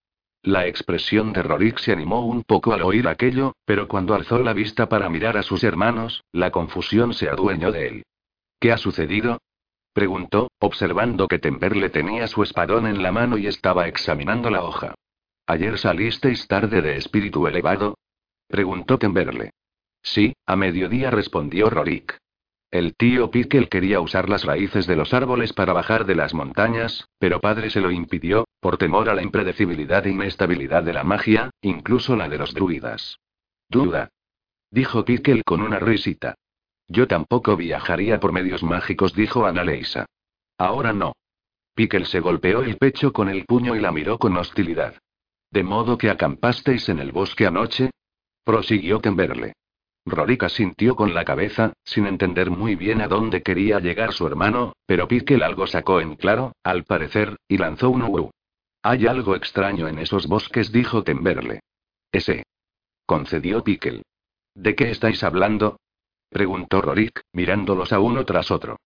La expresión de Rorik se animó un poco al oír aquello, pero cuando alzó la vista para mirar a sus hermanos, la confusión se adueñó de él. ¿Qué ha sucedido? preguntó, observando que Temberle tenía su espadón en la mano y estaba examinando la hoja. ¿Ayer salisteis tarde de espíritu elevado? preguntó Temberle. Sí, a mediodía respondió Rorik. El tío Pickle quería usar las raíces de los árboles para bajar de las montañas, pero padre se lo impidió, por temor a la impredecibilidad e inestabilidad de la magia, incluso la de los druidas. Duda. Dijo Pickle con una risita. Yo tampoco viajaría por medios mágicos, dijo Annaleisa. Ahora no. Pickle se golpeó el pecho con el puño y la miró con hostilidad. ¿De modo que acampasteis en el bosque anoche? Prosiguió Temberle. Rorica sintió con la cabeza, sin entender muy bien a dónde quería llegar su hermano, pero Pickle algo sacó en claro, al parecer, y lanzó un u. Hay algo extraño en esos bosques, dijo Temberle. Ese. Concedió Pickle. ¿De qué estáis hablando? preguntó Rorik, mirándolos a uno tras otro.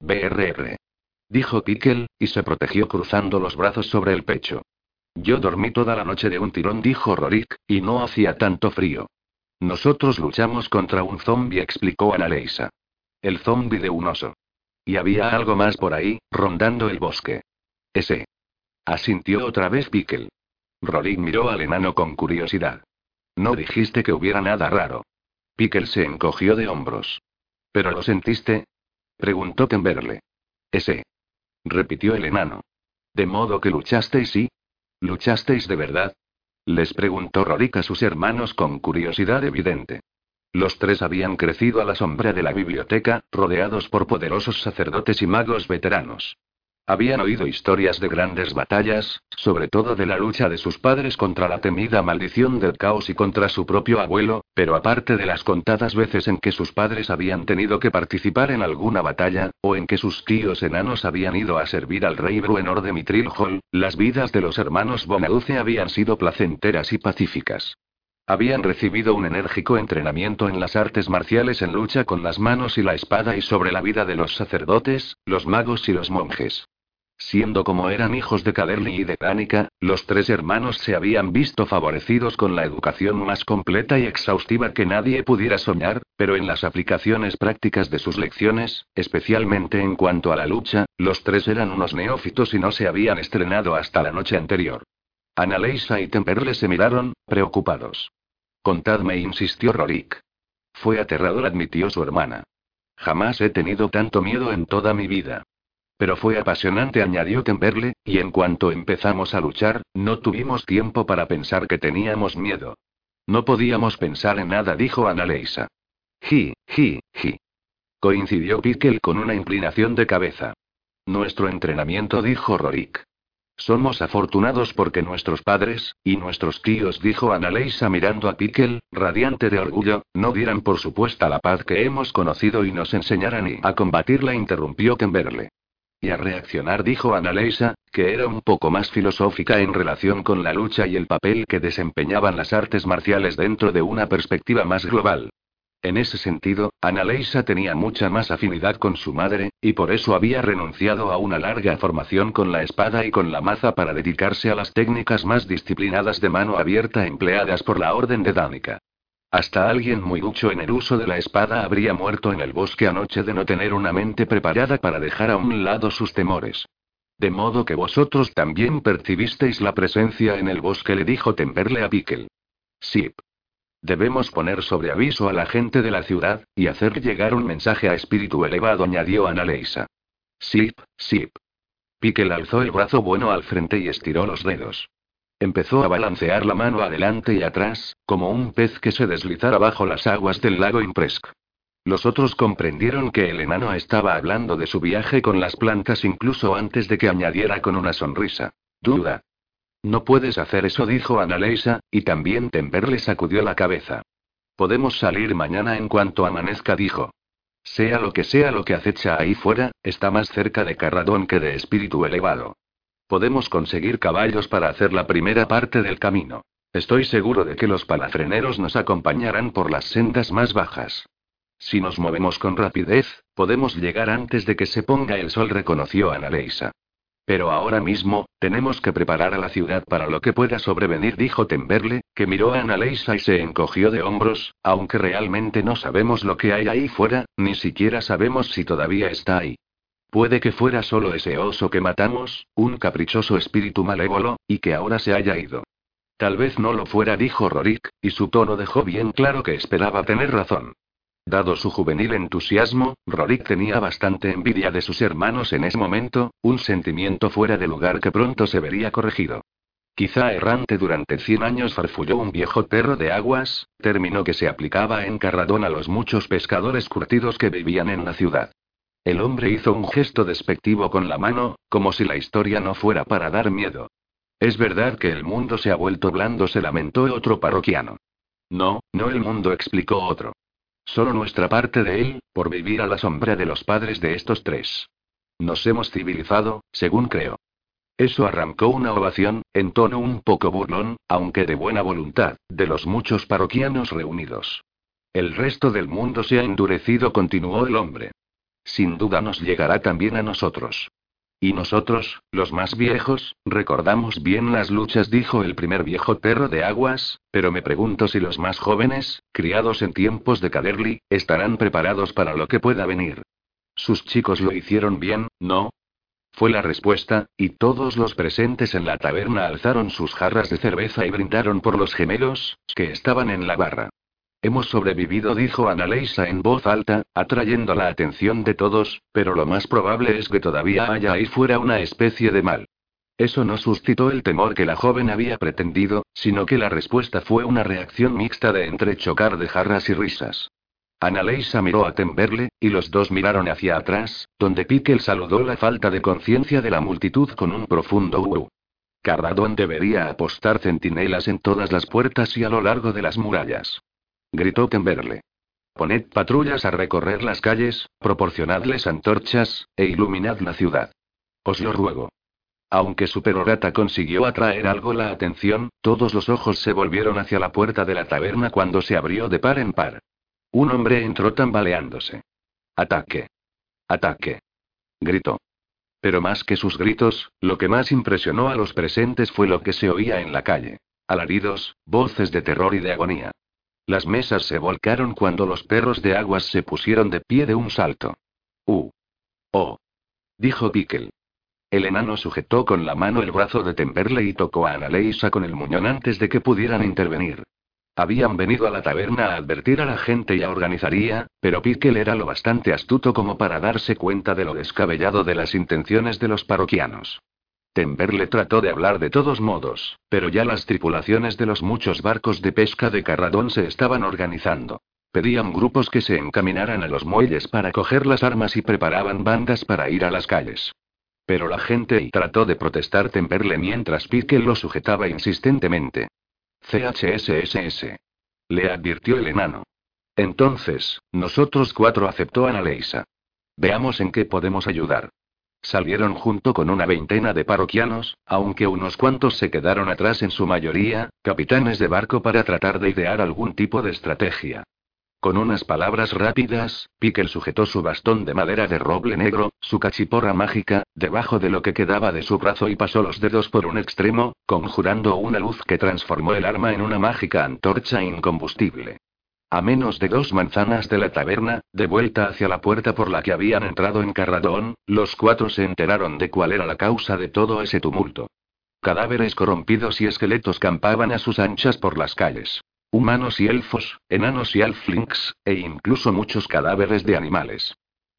BRR. Dijo Pickle, y se protegió cruzando los brazos sobre el pecho. Yo dormí toda la noche de un tirón, dijo Rorik, y no hacía tanto frío. Nosotros luchamos contra un zombie, explicó Analeisa. El zombie de un oso. Y había algo más por ahí, rondando el bosque. Ese. Asintió otra vez Pickle. Rorik miró al enano con curiosidad. No dijiste que hubiera nada raro. Pickle se encogió de hombros. ¿Pero lo sentiste? preguntó Temberle. Ese. repitió el enano. De modo que luchasteis y. ¿Luchasteis de verdad? Les preguntó Rorik a sus hermanos con curiosidad evidente. Los tres habían crecido a la sombra de la biblioteca, rodeados por poderosos sacerdotes y magos veteranos. Habían oído historias de grandes batallas, sobre todo de la lucha de sus padres contra la temida maldición del caos y contra su propio abuelo, pero aparte de las contadas veces en que sus padres habían tenido que participar en alguna batalla, o en que sus tíos enanos habían ido a servir al rey Bruenor de Mitril Hall, las vidas de los hermanos Bonaduce habían sido placenteras y pacíficas. Habían recibido un enérgico entrenamiento en las artes marciales en lucha con las manos y la espada y sobre la vida de los sacerdotes, los magos y los monjes. Siendo como eran hijos de Caderly y de Cánica, los tres hermanos se habían visto favorecidos con la educación más completa y exhaustiva que nadie pudiera soñar, pero en las aplicaciones prácticas de sus lecciones, especialmente en cuanto a la lucha, los tres eran unos neófitos y no se habían estrenado hasta la noche anterior. Analeisa y Temperle se miraron, preocupados. Contadme, insistió Rorik. Fue aterrador, admitió su hermana. Jamás he tenido tanto miedo en toda mi vida. Pero fue apasionante, añadió Temberle, y en cuanto empezamos a luchar, no tuvimos tiempo para pensar que teníamos miedo. No podíamos pensar en nada, dijo Annaleisa. Ji, ji, ji. Coincidió Pickle con una inclinación de cabeza. Nuestro entrenamiento, dijo Rorik. Somos afortunados porque nuestros padres, y nuestros tíos, dijo Annaleisa mirando a Pickle, radiante de orgullo, no dieran por supuesta la paz que hemos conocido y nos enseñaran y a combatirla, interrumpió Temberle. Y a reaccionar, dijo Annaleisa, que era un poco más filosófica en relación con la lucha y el papel que desempeñaban las artes marciales dentro de una perspectiva más global. En ese sentido, Annaleisa tenía mucha más afinidad con su madre, y por eso había renunciado a una larga formación con la espada y con la maza para dedicarse a las técnicas más disciplinadas de mano abierta empleadas por la Orden de Dánica. Hasta alguien muy ducho en el uso de la espada habría muerto en el bosque anoche de no tener una mente preparada para dejar a un lado sus temores. De modo que vosotros también percibisteis la presencia en el bosque, le dijo Temperle a Pickle. Sí. Debemos poner sobre aviso a la gente de la ciudad, y hacer llegar un mensaje a espíritu elevado, añadió Analeisa. Sip, sip. Pickle alzó el brazo bueno al frente y estiró los dedos. Empezó a balancear la mano adelante y atrás, como un pez que se deslizara bajo las aguas del lago Impresk. Los otros comprendieron que el enano estaba hablando de su viaje con las plantas incluso antes de que añadiera con una sonrisa. Duda. No puedes hacer eso, dijo Analeisa, y también Temperle sacudió la cabeza. Podemos salir mañana en cuanto amanezca, dijo. Sea lo que sea lo que acecha ahí fuera, está más cerca de Carradón que de espíritu elevado. Podemos conseguir caballos para hacer la primera parte del camino. Estoy seguro de que los palafreneros nos acompañarán por las sendas más bajas. Si nos movemos con rapidez, podemos llegar antes de que se ponga el sol, reconoció Analeisa. Pero ahora mismo, tenemos que preparar a la ciudad para lo que pueda sobrevenir, dijo Temberle, que miró a Analeisa y se encogió de hombros, aunque realmente no sabemos lo que hay ahí fuera, ni siquiera sabemos si todavía está ahí. Puede que fuera solo ese oso que matamos, un caprichoso espíritu malévolo, y que ahora se haya ido. Tal vez no lo fuera, dijo Rorik, y su tono dejó bien claro que esperaba tener razón. Dado su juvenil entusiasmo, Rorik tenía bastante envidia de sus hermanos en ese momento, un sentimiento fuera de lugar que pronto se vería corregido. Quizá errante durante cien años farfulló un viejo perro de aguas, término que se aplicaba en Carradón a los muchos pescadores curtidos que vivían en la ciudad. El hombre hizo un gesto despectivo con la mano, como si la historia no fuera para dar miedo. Es verdad que el mundo se ha vuelto blando, se lamentó otro parroquiano. No, no el mundo, explicó otro. Solo nuestra parte de él, por vivir a la sombra de los padres de estos tres. Nos hemos civilizado, según creo. Eso arrancó una ovación, en tono un poco burlón, aunque de buena voluntad, de los muchos parroquianos reunidos. El resto del mundo se ha endurecido, continuó el hombre. Sin duda nos llegará también a nosotros. Y nosotros, los más viejos, recordamos bien las luchas, dijo el primer viejo perro de aguas, pero me pregunto si los más jóvenes, criados en tiempos de Caderly, estarán preparados para lo que pueda venir. Sus chicos lo hicieron bien, ¿no? Fue la respuesta, y todos los presentes en la taberna alzaron sus jarras de cerveza y brindaron por los gemelos, que estaban en la barra. Hemos sobrevivido, dijo Analeisa en voz alta, atrayendo la atención de todos, pero lo más probable es que todavía haya ahí fuera una especie de mal. Eso no suscitó el temor que la joven había pretendido, sino que la respuesta fue una reacción mixta de entrechocar de jarras y risas. Analeisa miró a Temberle, y los dos miraron hacia atrás, donde Piquel saludó la falta de conciencia de la multitud con un profundo uh. Carradón debería apostar centinelas en todas las puertas y a lo largo de las murallas gritó Temberle. Poned patrullas a recorrer las calles, proporcionadles antorchas, e iluminad la ciudad. Os lo ruego. Aunque su perorata consiguió atraer algo la atención, todos los ojos se volvieron hacia la puerta de la taberna cuando se abrió de par en par. Un hombre entró tambaleándose. Ataque. Ataque. Gritó. Pero más que sus gritos, lo que más impresionó a los presentes fue lo que se oía en la calle. Alaridos, voces de terror y de agonía. Las mesas se volcaron cuando los perros de aguas se pusieron de pie de un salto. ¡Uh! ¡Oh! dijo Pickle. El enano sujetó con la mano el brazo de Temperle y tocó a Analeisa con el muñón antes de que pudieran intervenir. Habían venido a la taberna a advertir a la gente y a organizaría, pero Pickle era lo bastante astuto como para darse cuenta de lo descabellado de las intenciones de los parroquianos. Temberle trató de hablar de todos modos, pero ya las tripulaciones de los muchos barcos de pesca de Carradón se estaban organizando. Pedían grupos que se encaminaran a los muelles para coger las armas y preparaban bandas para ir a las calles. Pero la gente trató de protestar Temberle mientras Pique lo sujetaba insistentemente. CHSSS. Le advirtió el enano. Entonces, nosotros cuatro aceptó a Analeisa. Veamos en qué podemos ayudar. Salieron junto con una veintena de parroquianos, aunque unos cuantos se quedaron atrás en su mayoría, capitanes de barco para tratar de idear algún tipo de estrategia. Con unas palabras rápidas, Piquel sujetó su bastón de madera de roble negro, su cachiporra mágica, debajo de lo que quedaba de su brazo y pasó los dedos por un extremo, conjurando una luz que transformó el arma en una mágica antorcha incombustible. A menos de dos manzanas de la taberna, de vuelta hacia la puerta por la que habían entrado en Carradón, los cuatro se enteraron de cuál era la causa de todo ese tumulto. Cadáveres corrompidos y esqueletos campaban a sus anchas por las calles. Humanos y elfos, enanos y alflinks, e incluso muchos cadáveres de animales.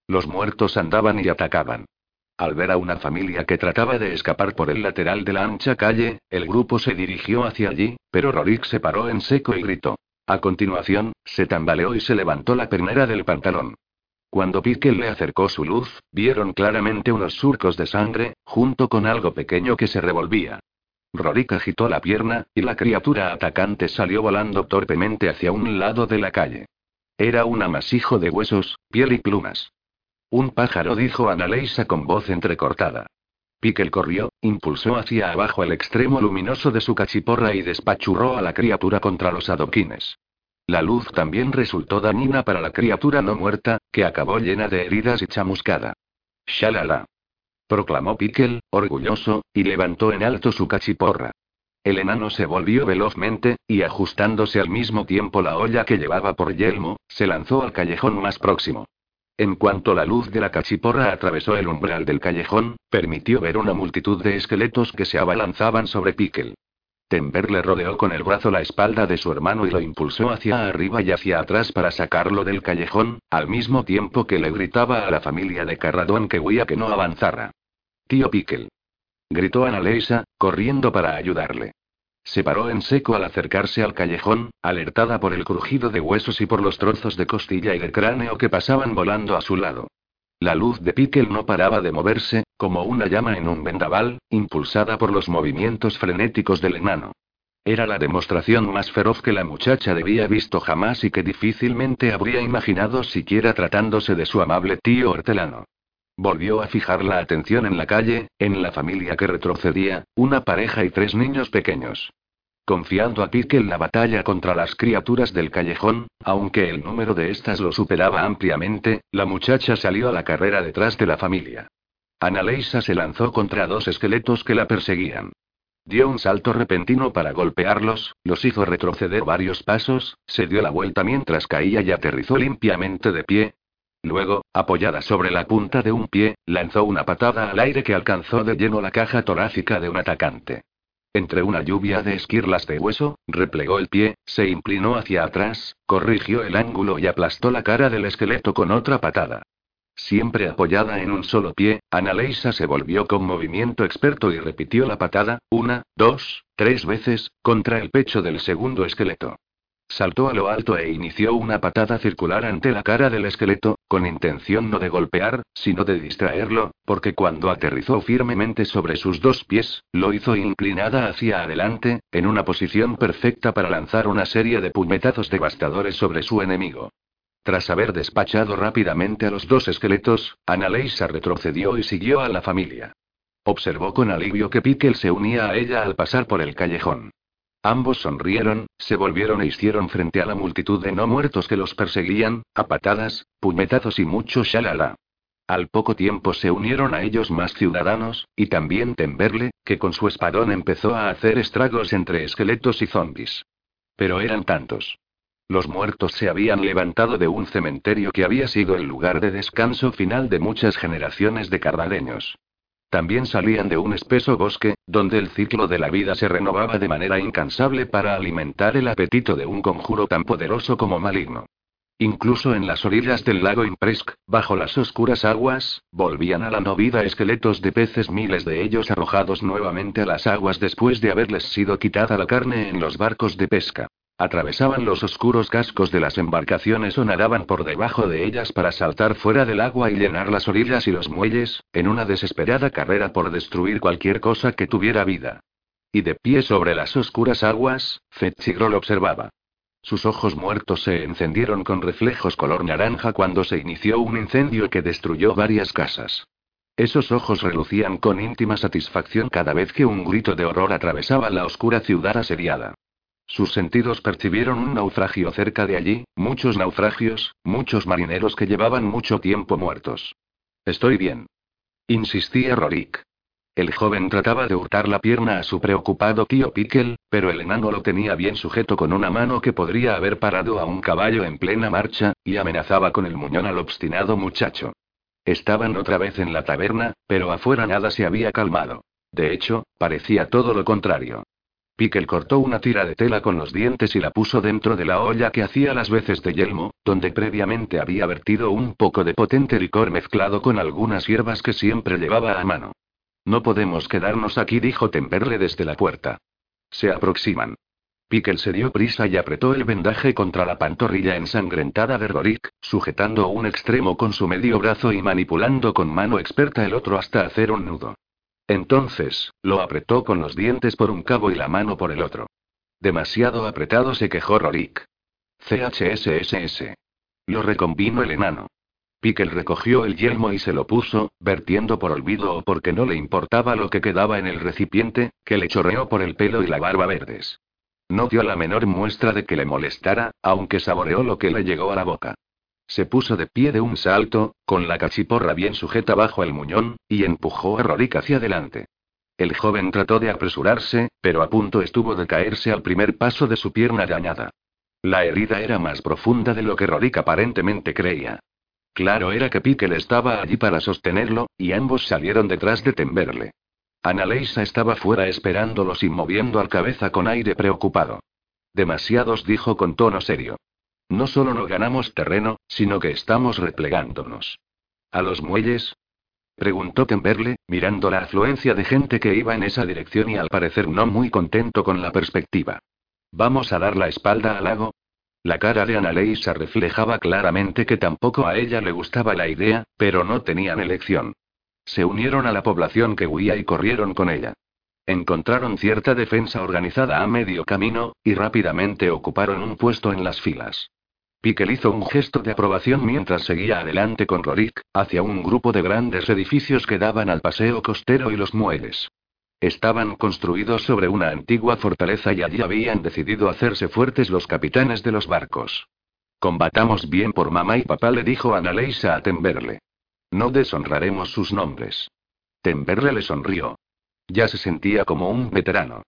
Los muertos andaban y atacaban. Al ver a una familia que trataba de escapar por el lateral de la ancha calle, el grupo se dirigió hacia allí, pero Rorik se paró en seco y gritó. A continuación, se tambaleó y se levantó la pernera del pantalón. Cuando Pickle le acercó su luz, vieron claramente unos surcos de sangre, junto con algo pequeño que se revolvía. Rorik agitó la pierna, y la criatura atacante salió volando torpemente hacia un lado de la calle. Era un amasijo de huesos, piel y plumas. Un pájaro dijo Analeisa con voz entrecortada. Pickle corrió, impulsó hacia abajo el extremo luminoso de su cachiporra y despachurró a la criatura contra los adoquines. La luz también resultó dañina para la criatura no muerta, que acabó llena de heridas y chamuscada. Shalala. Proclamó Pickle, orgulloso, y levantó en alto su cachiporra. El enano se volvió velozmente, y ajustándose al mismo tiempo la olla que llevaba por yelmo, se lanzó al callejón más próximo. En cuanto la luz de la cachiporra atravesó el umbral del callejón, permitió ver una multitud de esqueletos que se abalanzaban sobre Pickle. Tember le rodeó con el brazo la espalda de su hermano y lo impulsó hacia arriba y hacia atrás para sacarlo del callejón, al mismo tiempo que le gritaba a la familia de Carradón que huía que no avanzara. Tío Pickle. Gritó Annaleisa, corriendo para ayudarle. Se paró en seco al acercarse al callejón, alertada por el crujido de huesos y por los trozos de costilla y de cráneo que pasaban volando a su lado. La luz de Pickle no paraba de moverse, como una llama en un vendaval, impulsada por los movimientos frenéticos del enano. Era la demostración más feroz que la muchacha debía visto jamás y que difícilmente habría imaginado siquiera tratándose de su amable tío hortelano. Volvió a fijar la atención en la calle, en la familia que retrocedía, una pareja y tres niños pequeños. Confiando a Pickle la batalla contra las criaturas del callejón, aunque el número de estas lo superaba ampliamente, la muchacha salió a la carrera detrás de la familia. Annaleisa se lanzó contra dos esqueletos que la perseguían. Dio un salto repentino para golpearlos, los hizo retroceder varios pasos, se dio la vuelta mientras caía y aterrizó limpiamente de pie. Luego, apoyada sobre la punta de un pie, lanzó una patada al aire que alcanzó de lleno la caja torácica de un atacante. Entre una lluvia de esquirlas de hueso, replegó el pie, se inclinó hacia atrás, corrigió el ángulo y aplastó la cara del esqueleto con otra patada. Siempre apoyada en un solo pie, Annaleisa se volvió con movimiento experto y repitió la patada, una, dos, tres veces, contra el pecho del segundo esqueleto. Saltó a lo alto e inició una patada circular ante la cara del esqueleto, con intención no de golpear, sino de distraerlo, porque cuando aterrizó firmemente sobre sus dos pies, lo hizo inclinada hacia adelante, en una posición perfecta para lanzar una serie de puñetazos devastadores sobre su enemigo. Tras haber despachado rápidamente a los dos esqueletos, Annaleisa retrocedió y siguió a la familia. Observó con alivio que Pickle se unía a ella al pasar por el callejón. Ambos sonrieron, se volvieron e hicieron frente a la multitud de no muertos que los perseguían, a patadas, puñetazos y mucho shalala. Al poco tiempo se unieron a ellos más ciudadanos, y también Temberle, que con su espadón empezó a hacer estragos entre esqueletos y zombis. Pero eran tantos. Los muertos se habían levantado de un cementerio que había sido el lugar de descanso final de muchas generaciones de cardadeños. También salían de un espeso bosque, donde el ciclo de la vida se renovaba de manera incansable para alimentar el apetito de un conjuro tan poderoso como maligno. Incluso en las orillas del lago Impresk, bajo las oscuras aguas, volvían a la novida esqueletos de peces, miles de ellos arrojados nuevamente a las aguas después de haberles sido quitada la carne en los barcos de pesca. Atravesaban los oscuros cascos de las embarcaciones o nadaban por debajo de ellas para saltar fuera del agua y llenar las orillas y los muelles, en una desesperada carrera por destruir cualquier cosa que tuviera vida. Y de pie sobre las oscuras aguas, Fetchigrol observaba. Sus ojos muertos se encendieron con reflejos color naranja cuando se inició un incendio que destruyó varias casas. Esos ojos relucían con íntima satisfacción cada vez que un grito de horror atravesaba la oscura ciudad asediada. Sus sentidos percibieron un naufragio cerca de allí, muchos naufragios, muchos marineros que llevaban mucho tiempo muertos. Estoy bien. Insistía Rorik. El joven trataba de hurtar la pierna a su preocupado tío Pickle, pero el enano lo tenía bien sujeto con una mano que podría haber parado a un caballo en plena marcha, y amenazaba con el muñón al obstinado muchacho. Estaban otra vez en la taberna, pero afuera nada se había calmado. De hecho, parecía todo lo contrario. Pickle cortó una tira de tela con los dientes y la puso dentro de la olla que hacía las veces de yelmo, donde previamente había vertido un poco de potente licor mezclado con algunas hierbas que siempre llevaba a mano. No podemos quedarnos aquí, dijo Temperle desde la puerta. Se aproximan. Pickle se dio prisa y apretó el vendaje contra la pantorrilla ensangrentada de Rorik, sujetando un extremo con su medio brazo y manipulando con mano experta el otro hasta hacer un nudo. Entonces, lo apretó con los dientes por un cabo y la mano por el otro. Demasiado apretado se quejó Rorik. CHSSS. Lo recombinó el enano. Pickle recogió el yelmo y se lo puso, vertiendo por olvido o porque no le importaba lo que quedaba en el recipiente, que le chorreó por el pelo y la barba verdes. No dio la menor muestra de que le molestara, aunque saboreó lo que le llegó a la boca. Se puso de pie de un salto, con la cachiporra bien sujeta bajo el muñón, y empujó a Rorik hacia adelante. El joven trató de apresurarse, pero a punto estuvo de caerse al primer paso de su pierna dañada. La herida era más profunda de lo que Rorik aparentemente creía. Claro era que Pickle estaba allí para sostenerlo, y ambos salieron detrás de Temberle. Annaleisa estaba fuera esperándolos y moviendo al cabeza con aire preocupado. Demasiados dijo con tono serio. No solo no ganamos terreno, sino que estamos replegándonos. ¿A los muelles? Preguntó Temberle, mirando la afluencia de gente que iba en esa dirección y al parecer no muy contento con la perspectiva. ¿Vamos a dar la espalda al lago? La cara de Annaleisa reflejaba claramente que tampoco a ella le gustaba la idea, pero no tenían elección. Se unieron a la población que huía y corrieron con ella. Encontraron cierta defensa organizada a medio camino, y rápidamente ocuparon un puesto en las filas. Piquel hizo un gesto de aprobación mientras seguía adelante con Rorik, hacia un grupo de grandes edificios que daban al paseo costero y los muelles. Estaban construidos sobre una antigua fortaleza y allí habían decidido hacerse fuertes los capitanes de los barcos. Combatamos bien por mamá y papá, le dijo Annaleisa a Temberle. No deshonraremos sus nombres. Temberle le sonrió. Ya se sentía como un veterano.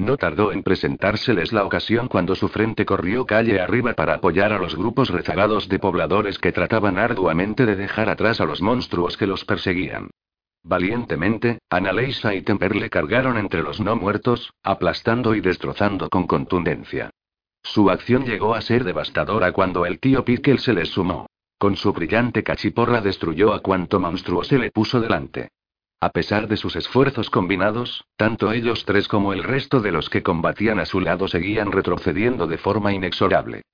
No tardó en presentárseles la ocasión cuando su frente corrió calle arriba para apoyar a los grupos rezagados de pobladores que trataban arduamente de dejar atrás a los monstruos que los perseguían. Valientemente, Annaleisa y Temperle cargaron entre los no muertos, aplastando y destrozando con contundencia. Su acción llegó a ser devastadora cuando el tío Pickle se les sumó. Con su brillante cachiporra destruyó a cuanto monstruo se le puso delante. A pesar de sus esfuerzos combinados, tanto ellos tres como el resto de los que combatían a su lado seguían retrocediendo de forma inexorable.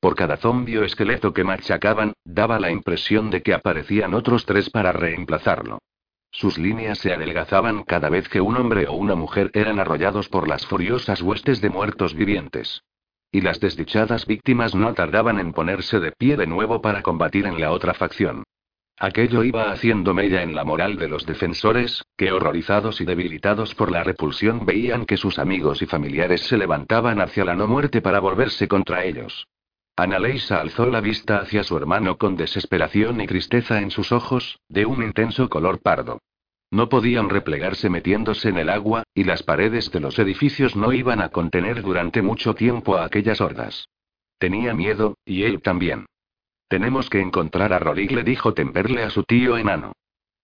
Por cada zombie o esqueleto que machacaban, daba la impresión de que aparecían otros tres para reemplazarlo. Sus líneas se adelgazaban cada vez que un hombre o una mujer eran arrollados por las furiosas huestes de muertos vivientes. Y las desdichadas víctimas no tardaban en ponerse de pie de nuevo para combatir en la otra facción. Aquello iba haciendo mella en la moral de los defensores, que horrorizados y debilitados por la repulsión veían que sus amigos y familiares se levantaban hacia la no muerte para volverse contra ellos. Annaleisa alzó la vista hacia su hermano con desesperación y tristeza en sus ojos, de un intenso color pardo. No podían replegarse metiéndose en el agua, y las paredes de los edificios no iban a contener durante mucho tiempo a aquellas hordas. Tenía miedo, y él también. Tenemos que encontrar a Rorik, le dijo Temperle a su tío enano.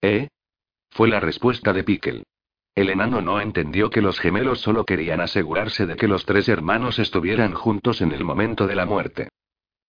¿Eh? Fue la respuesta de Pickle. El enano no entendió que los gemelos solo querían asegurarse de que los tres hermanos estuvieran juntos en el momento de la muerte.